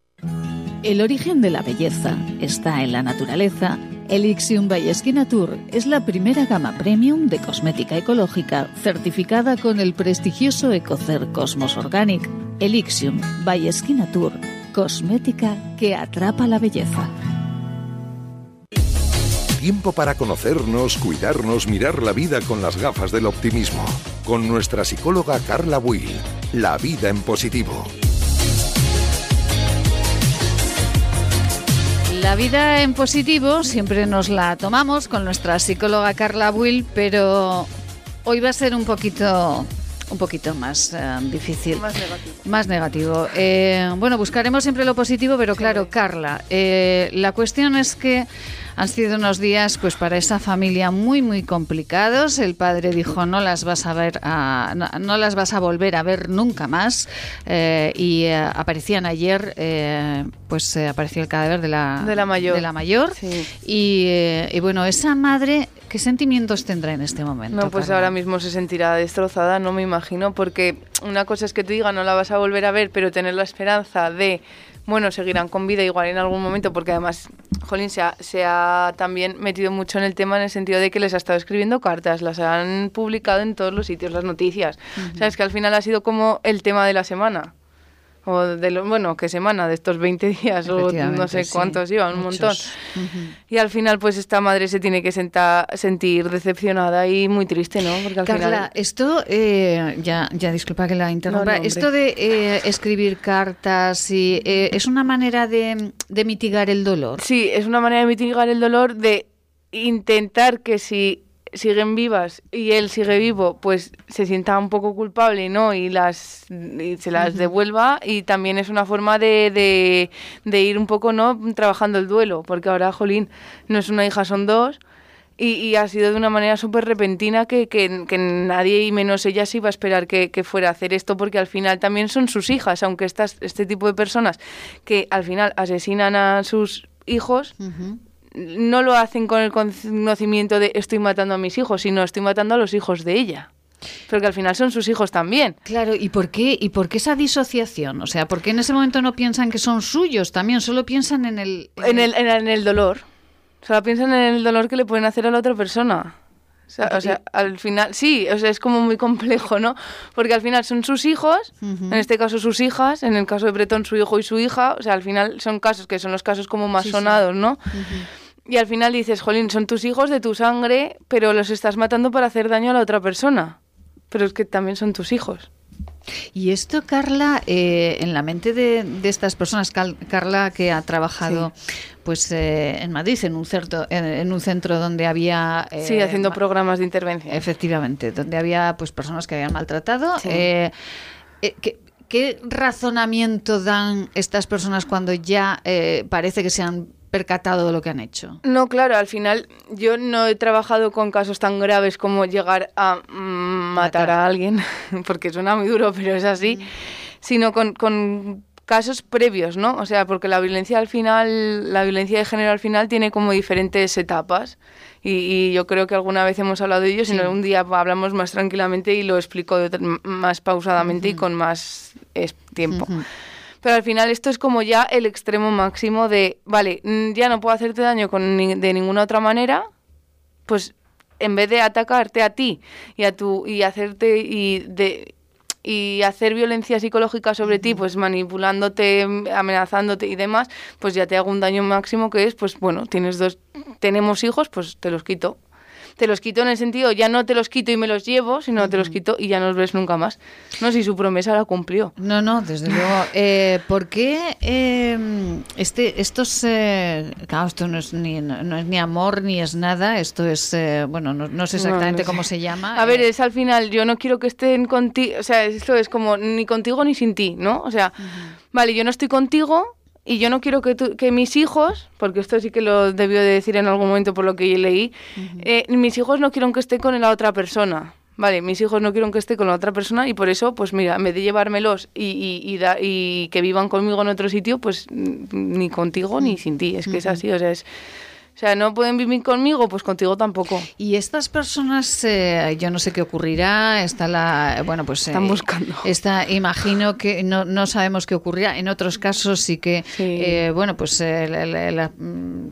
El origen de la belleza está en la naturaleza. Elixium by Tour es la primera gama premium de cosmética ecológica certificada con el prestigioso Ecocer Cosmos Organic. Elixium by Tour, cosmética que atrapa la belleza. Tiempo para conocernos, cuidarnos, mirar la vida con las gafas del optimismo. Con nuestra psicóloga Carla Will. La vida en positivo. La vida en positivo siempre nos la tomamos con nuestra psicóloga Carla Will, pero hoy va a ser un poquito un poquito más eh, difícil. Más negativo. Más negativo. Eh, bueno, buscaremos siempre lo positivo, pero claro, Carla, eh, la cuestión es que han sido unos días, pues para esa familia muy, muy complicados. El padre dijo no las vas a ver, a- no, no las vas a volver a ver nunca más. Eh, y eh, aparecían ayer, eh, pues apareció el cadáver de la, De la mayor. de la mayor. Sí. Y, y bueno, esa madre, ¿qué sentimientos tendrá en este momento? No, pues Carla? ahora mismo se sentirá destrozada, no me imagino, porque una cosa es que te diga no la vas a volver a ver, pero tener la esperanza de, bueno, seguirán con vida igual en algún momento, porque además, Jolín se ha, se ha también metido mucho en el tema en el sentido de que les ha estado escribiendo cartas, las han publicado en todos los sitios, las noticias. Ujú. Sabes que al final ha sido como el tema de la semana. O de lo, bueno, qué semana, de estos 20 días, o no sé sí, cuántos iban, un montón. Y al final, pues esta madre se tiene que senta- sentir decepcionada y muy triste, ¿no? Porque al Carla, final. esto, eh, ya, ya disculpa que la interrumpa, No, no, hombre. esto de eh, escribir cartas y, eh, es una manera de, de mitigar el dolor. Sí, es una manera de mitigar el dolor, de intentar que si siguen vivas y él sigue vivo, pues se sienta un poco culpable, ¿no? Y las y se las devuelva y también es una forma de, de, de ir un poco, ¿no? Trabajando el duelo, porque ahora, Jolín, no es una hija, son dos. Y, y ha sido de una manera súper repentina que, que- que nadie, y menos ella, se iba a esperar que, que fuera a hacer esto, porque al final también son sus hijas, aunque estas, este tipo de personas que al final asesinan a sus hijos, no lo hacen con el conocimiento de estoy matando a mis hijos, sino estoy matando a los hijos de ella. Porque al final son sus hijos también. Claro, ¿y por qué y por qué esa disociación? O sea, ¿por qué en ese momento no piensan que son suyos también? Solo piensan en el... En el, en, el- en el dolor. O sea, piensan en el dolor que le pueden hacer a la otra persona. O sea, o sea, al final, sí, o sea, es como muy complejo, ¿no? Porque al final son sus hijos, en este caso sus hijas, en el caso de Bretón su hijo y su hija, o sea, al final son casos que son los casos como más Sí, sí. sonados, ¿no? Y al final dices, Jolín, son tus hijos de tu sangre, pero los estás matando para hacer daño a la otra persona. Pero es que también son tus hijos. Y esto, Carla, eh, en la mente de, de estas personas, Cal- Carla, que ha trabajado pues eh, en Madrid, en un, certo- en, en un centro donde había... eh, sí, haciendo ma- programas de intervención. Efectivamente, donde había pues personas que habían maltratado. Sí. ¿qué, razonamiento dan estas personas cuando ya parece que se han percatado de lo que han hecho? No, claro, al final yo no he trabajado con casos tan graves como llegar a mm, matar, a alguien, *laughs* porque suena muy duro, pero es así, sino con, con casos previos, ¿no? O sea, porque la violencia al final, la violencia de género al final tiene como diferentes etapas. Y, y yo creo que alguna vez hemos hablado de ello, si no un día hablamos más tranquilamente y lo explico más pausadamente y con más tiempo. Pero al final esto es como ya el extremo máximo de, vale, mm, ya no puedo hacerte daño con ni- de ninguna otra manera, pues en vez de atacarte a ti y a tu y hacerte y de y hacer violencia psicológica sobre ti, pues manipulándote, amenazándote y demás, pues ya te hago un daño máximo que es, pues bueno, tienes dos, tenemos hijos, pues te los quito. Te los quito en el sentido, ya no te los quito y me los llevo, sino te los quito y ya no los ves nunca más. No, si su promesa la cumplió. No, no, desde *laughs* luego. Eh, ¿Por qué eh, este, estos, eh, claro, esto no es ni, no es ni amor ni es nada, esto es, eh, bueno, no, no sé exactamente no sé. cómo se llama. A ver, eh, es al final, yo no quiero que estén contigo, o sea, esto es como ni contigo ni sin ti, ¿no? O sea, vale, yo no estoy contigo y yo no quiero que, tú- que mis hijos, porque esto sí que lo debió de decir en algún momento por lo que leí, eh, mis hijos no quiero que esté con la otra persona. Vale, mis hijos no quiero que esté con la otra persona y por eso, pues mira, en vez de llevármelos y, y, y da- y que vivan conmigo en otro sitio, pues mm, ni contigo ni sin ti. Es que es así, o sea, es, O sea, no pueden vivir conmigo, pues contigo tampoco. Y estas personas, eh, yo no sé qué ocurrirá, está la, bueno, pues... Están buscando. Está, imagino que no, no sabemos qué ocurrirá. En otros casos sí que, eh, bueno, pues eh, la, la- la,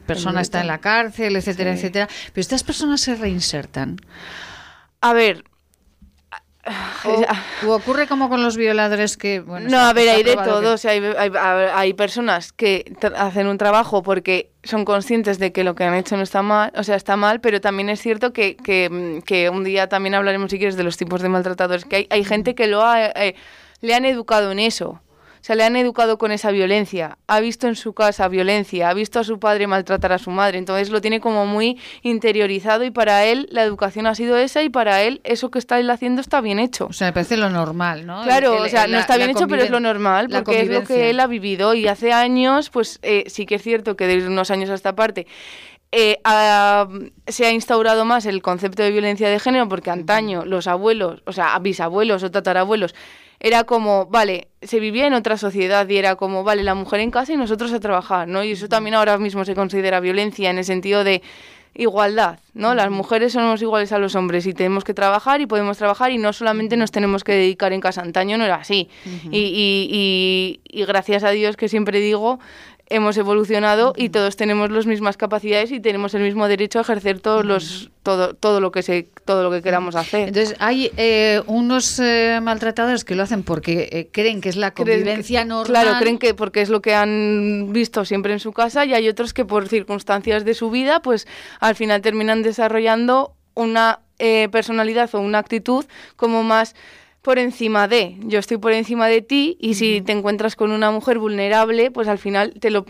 persona está en la cárcel, etcétera, Sí. etcétera. Pero estas personas se reinsertan. A ver... O, o ocurre como con los violadores que, bueno... No, a ver, hay de que- todo. O sea, hay, hay- hay- personas que hacen un trabajo porque son conscientes de que lo que han hecho no está mal, o sea, está mal, pero también es cierto que, que, que un día también hablaremos, si quieres, de los tipos de maltratadores, que hay, hay gente que lo ha, eh, le han educado en eso. O sea, le han educado con esa violencia. Ha visto en su casa violencia, ha visto a su padre maltratar a su madre. Entonces lo tiene como muy interiorizado y para él la educación ha sido esa y para él eso que está él haciendo está bien hecho. O sea, me parece lo normal, ¿no? Claro, El- el- o sea, no está bien hecho, pero es lo normal, porque es lo que él ha vivido. Y hace años, pues eh, sí que es cierto que desde unos años a esta parte eh, se ha instaurado más el concepto de violencia de género, porque antaño los abuelos, o sea, bisabuelos o tatarabuelos, era como, vale, se vivía en otra sociedad y era como, vale, la mujer en casa y nosotros a trabajar, ¿no? Y eso también ahora mismo se considera violencia en el sentido de igualdad, ¿no? Las mujeres somos iguales a los hombres y tenemos que trabajar y podemos trabajar y no solamente nos tenemos que dedicar en casa. Antaño no era así. y, y- y- y gracias a Dios que siempre digo, hemos evolucionado y todos tenemos las mismas capacidades y tenemos el mismo derecho a ejercer todos los todo todo lo que se todo lo que queramos hacer. Entonces, hay eh, unos eh, maltratadores que lo hacen porque eh, creen que es la Creen que- convivencia normal. Claro, creen que porque es lo que han visto siempre en su casa y hay otros que por circunstancias de su vida, pues al final terminan desarrollando una eh, personalidad o una actitud como más por encima de, yo estoy por encima de ti y si te encuentras con una mujer vulnerable, pues al final te lo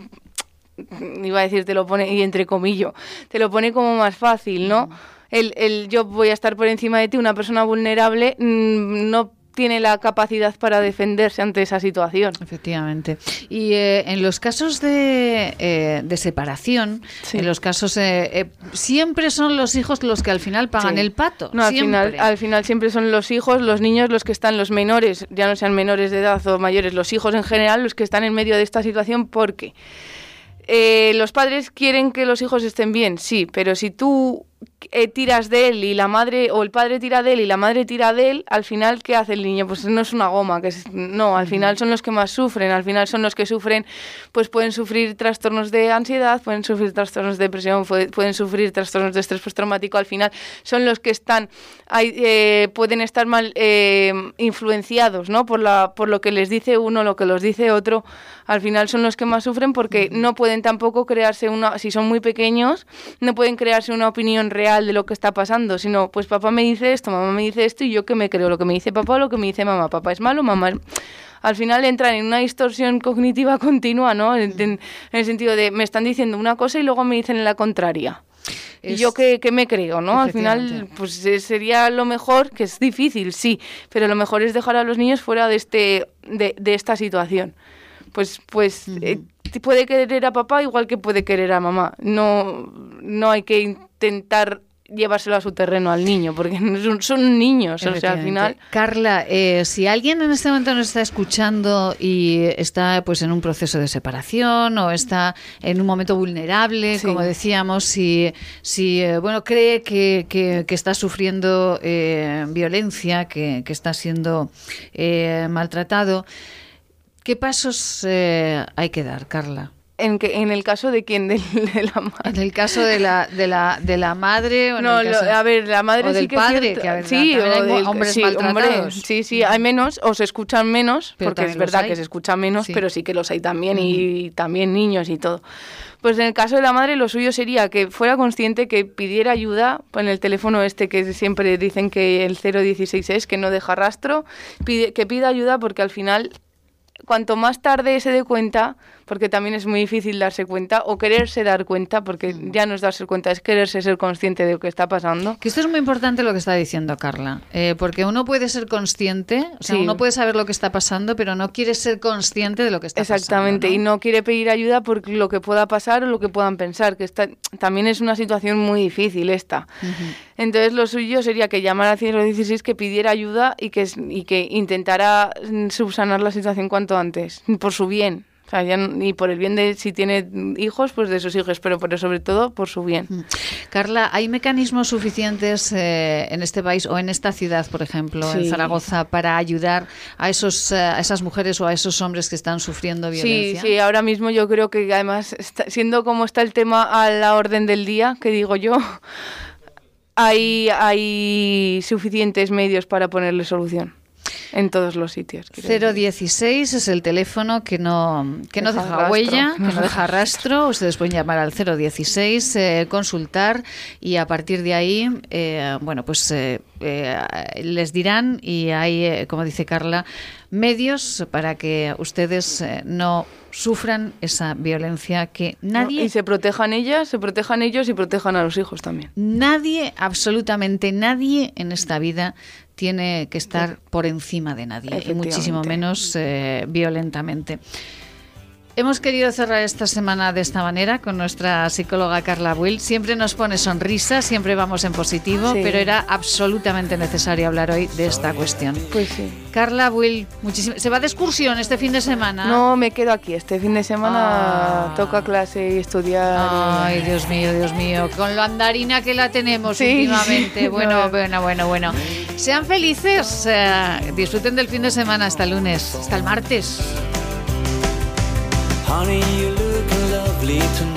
iba a decir te lo pone y entre comillas, te lo pone como más fácil, ¿no? El, el yo voy a estar por encima de ti, una persona vulnerable mm, no tiene la capacidad para defenderse ante esa situación. Efectivamente. Y eh, en los casos de, eh, de separación, en los casos eh, siempre son los hijos los que al final pagan Sí. el pato. No, al final, siempre. al final siempre son los hijos, los niños, los que están, los menores, ya no sean menores de edad o mayores, los hijos en general, los que están en medio de esta situación porque los padres quieren que los hijos estén bien, sí, pero si tú eh, tiras de él y la madre, o el padre tira de él y la madre tira de él, al final, ¿qué hace el niño? Pues no es una goma, que es, no, al final son los que más sufren, al final son los que sufren, pues pueden sufrir trastornos de ansiedad, pueden sufrir trastornos de depresión, pueden sufrir trastornos de estrés postraumático, al final son los que están, eh, pueden estar mal eh, influenciados, ¿no? Por, la, por lo que les dice uno, lo que los dice otro, al final son los que más sufren porque no pueden tampoco crearse una, si son muy pequeños, no pueden crearse una opinión real de lo que está pasando, sino pues papá me dice esto, mamá me dice esto y yo que me creo, lo que me dice papá o lo que me dice mamá, papá es malo, mamá es... Al final entran en una distorsión cognitiva *laughs* continua, ¿no? En, el sentido de me están diciendo una cosa y luego me dicen la contraria. Y yo que, que me creo, ¿no? Al final, pues eh, sería lo mejor, que es difícil, sí, pero lo mejor es dejar a los niños fuera de este, de, de esta situación. Pues, pues eh, t- puede querer a papá igual que puede querer a mamá. No, no hay que intentar llevárselo a su terreno al niño, porque son, son niños, o sea, al final... Carla, eh, si alguien en este momento nos está escuchando y está pues en un proceso de separación o está en un momento vulnerable, Sí. como decíamos, si, si eh, bueno cree que, que- que está sufriendo eh, violencia, que, que está siendo eh, maltratado, ¿qué pasos eh, hay que dar, Carla? En, que, en el caso de quién, *laughs* de, de la madre. En el caso de la de la de la madre o en No, lo- a ver, la madre o sí del que padre, que a ver, sí, hay o mo- del- hombres sí, hombre, sí, sí, hay menos o se escuchan menos, Pero porque es verdad hay. que se escuchan menos, Sí. pero sí que los hay también y también niños y todo. Pues en el caso de la madre lo suyo sería que fuera consciente que pidiera ayuda en el teléfono este que siempre dicen que el 016 es, que no deja rastro, pide, que pida ayuda porque al final cuanto más tarde se dé cuenta, porque también es muy difícil darse cuenta, o quererse dar cuenta, porque ya no es darse cuenta, es quererse ser consciente de lo que está pasando. Que esto es muy importante lo que está diciendo Carla, eh, porque uno puede ser consciente, o sea, Sí. uno puede saber lo que está pasando, pero no quiere ser consciente de lo que está Exactamente, pasando. y no quiere pedir ayuda por lo que pueda pasar o lo que puedan pensar, que está, también es una situación muy difícil esta. Entonces lo suyo sería que llamara al 116, que pidiera ayuda y que, y que intentara mm, subsanar la situación cuanto antes, por su bien. O sea, ya y por el bien de si tiene hijos, pues de sus hijos, pero por, sobre todo por su bien. Carla, ¿hay mecanismos suficientes eh, en este país o en esta ciudad, por ejemplo, en Sí. Zaragoza, para ayudar a, esos, eh, a esas mujeres o a esos hombres que están sufriendo Sí, violencia? sí, ahora mismo yo creo que además, está- siendo como está el tema a la orden del día, que digo yo, *laughs* hay, hay suficientes medios para ponerle solución en todos los sitios. quiero decir. 016 es el teléfono que no, que no Deja deja rastro. huella, *laughs* que no deja rastro. Ustedes pueden llamar al 016, eh, consultar y a partir de ahí, eh, bueno, pues eh, eh, les dirán y hay, eh, como dice Carla, medios para que ustedes no sufran esa violencia que nadie Y se protejan ellas, se protejan ellos y protejan a los hijos también. Nadie, absolutamente nadie en esta vida tiene que estar por encima de nadie y muchísimo menos eh, violentamente. Hemos querido cerrar esta semana de esta manera con nuestra psicóloga Carla Will. Siempre nos pone sonrisa, siempre vamos en positivo, Sí. pero era absolutamente necesario hablar hoy de esta cuestión. Pues sí. Carla Will, muchísimo. ¿se va de excursión este fin de semana? No, me quedo aquí. Este fin de semana Ah. toca clase y estudiar. Ay, Dios mío, Dios mío, con lo andarina que la tenemos Sí, últimamente. *laughs* Bueno, No. bueno, bueno, bueno. Sean felices, eh, disfruten del fin de semana hasta el lunes, hasta el martes. Honey, you're looking lovely tonight.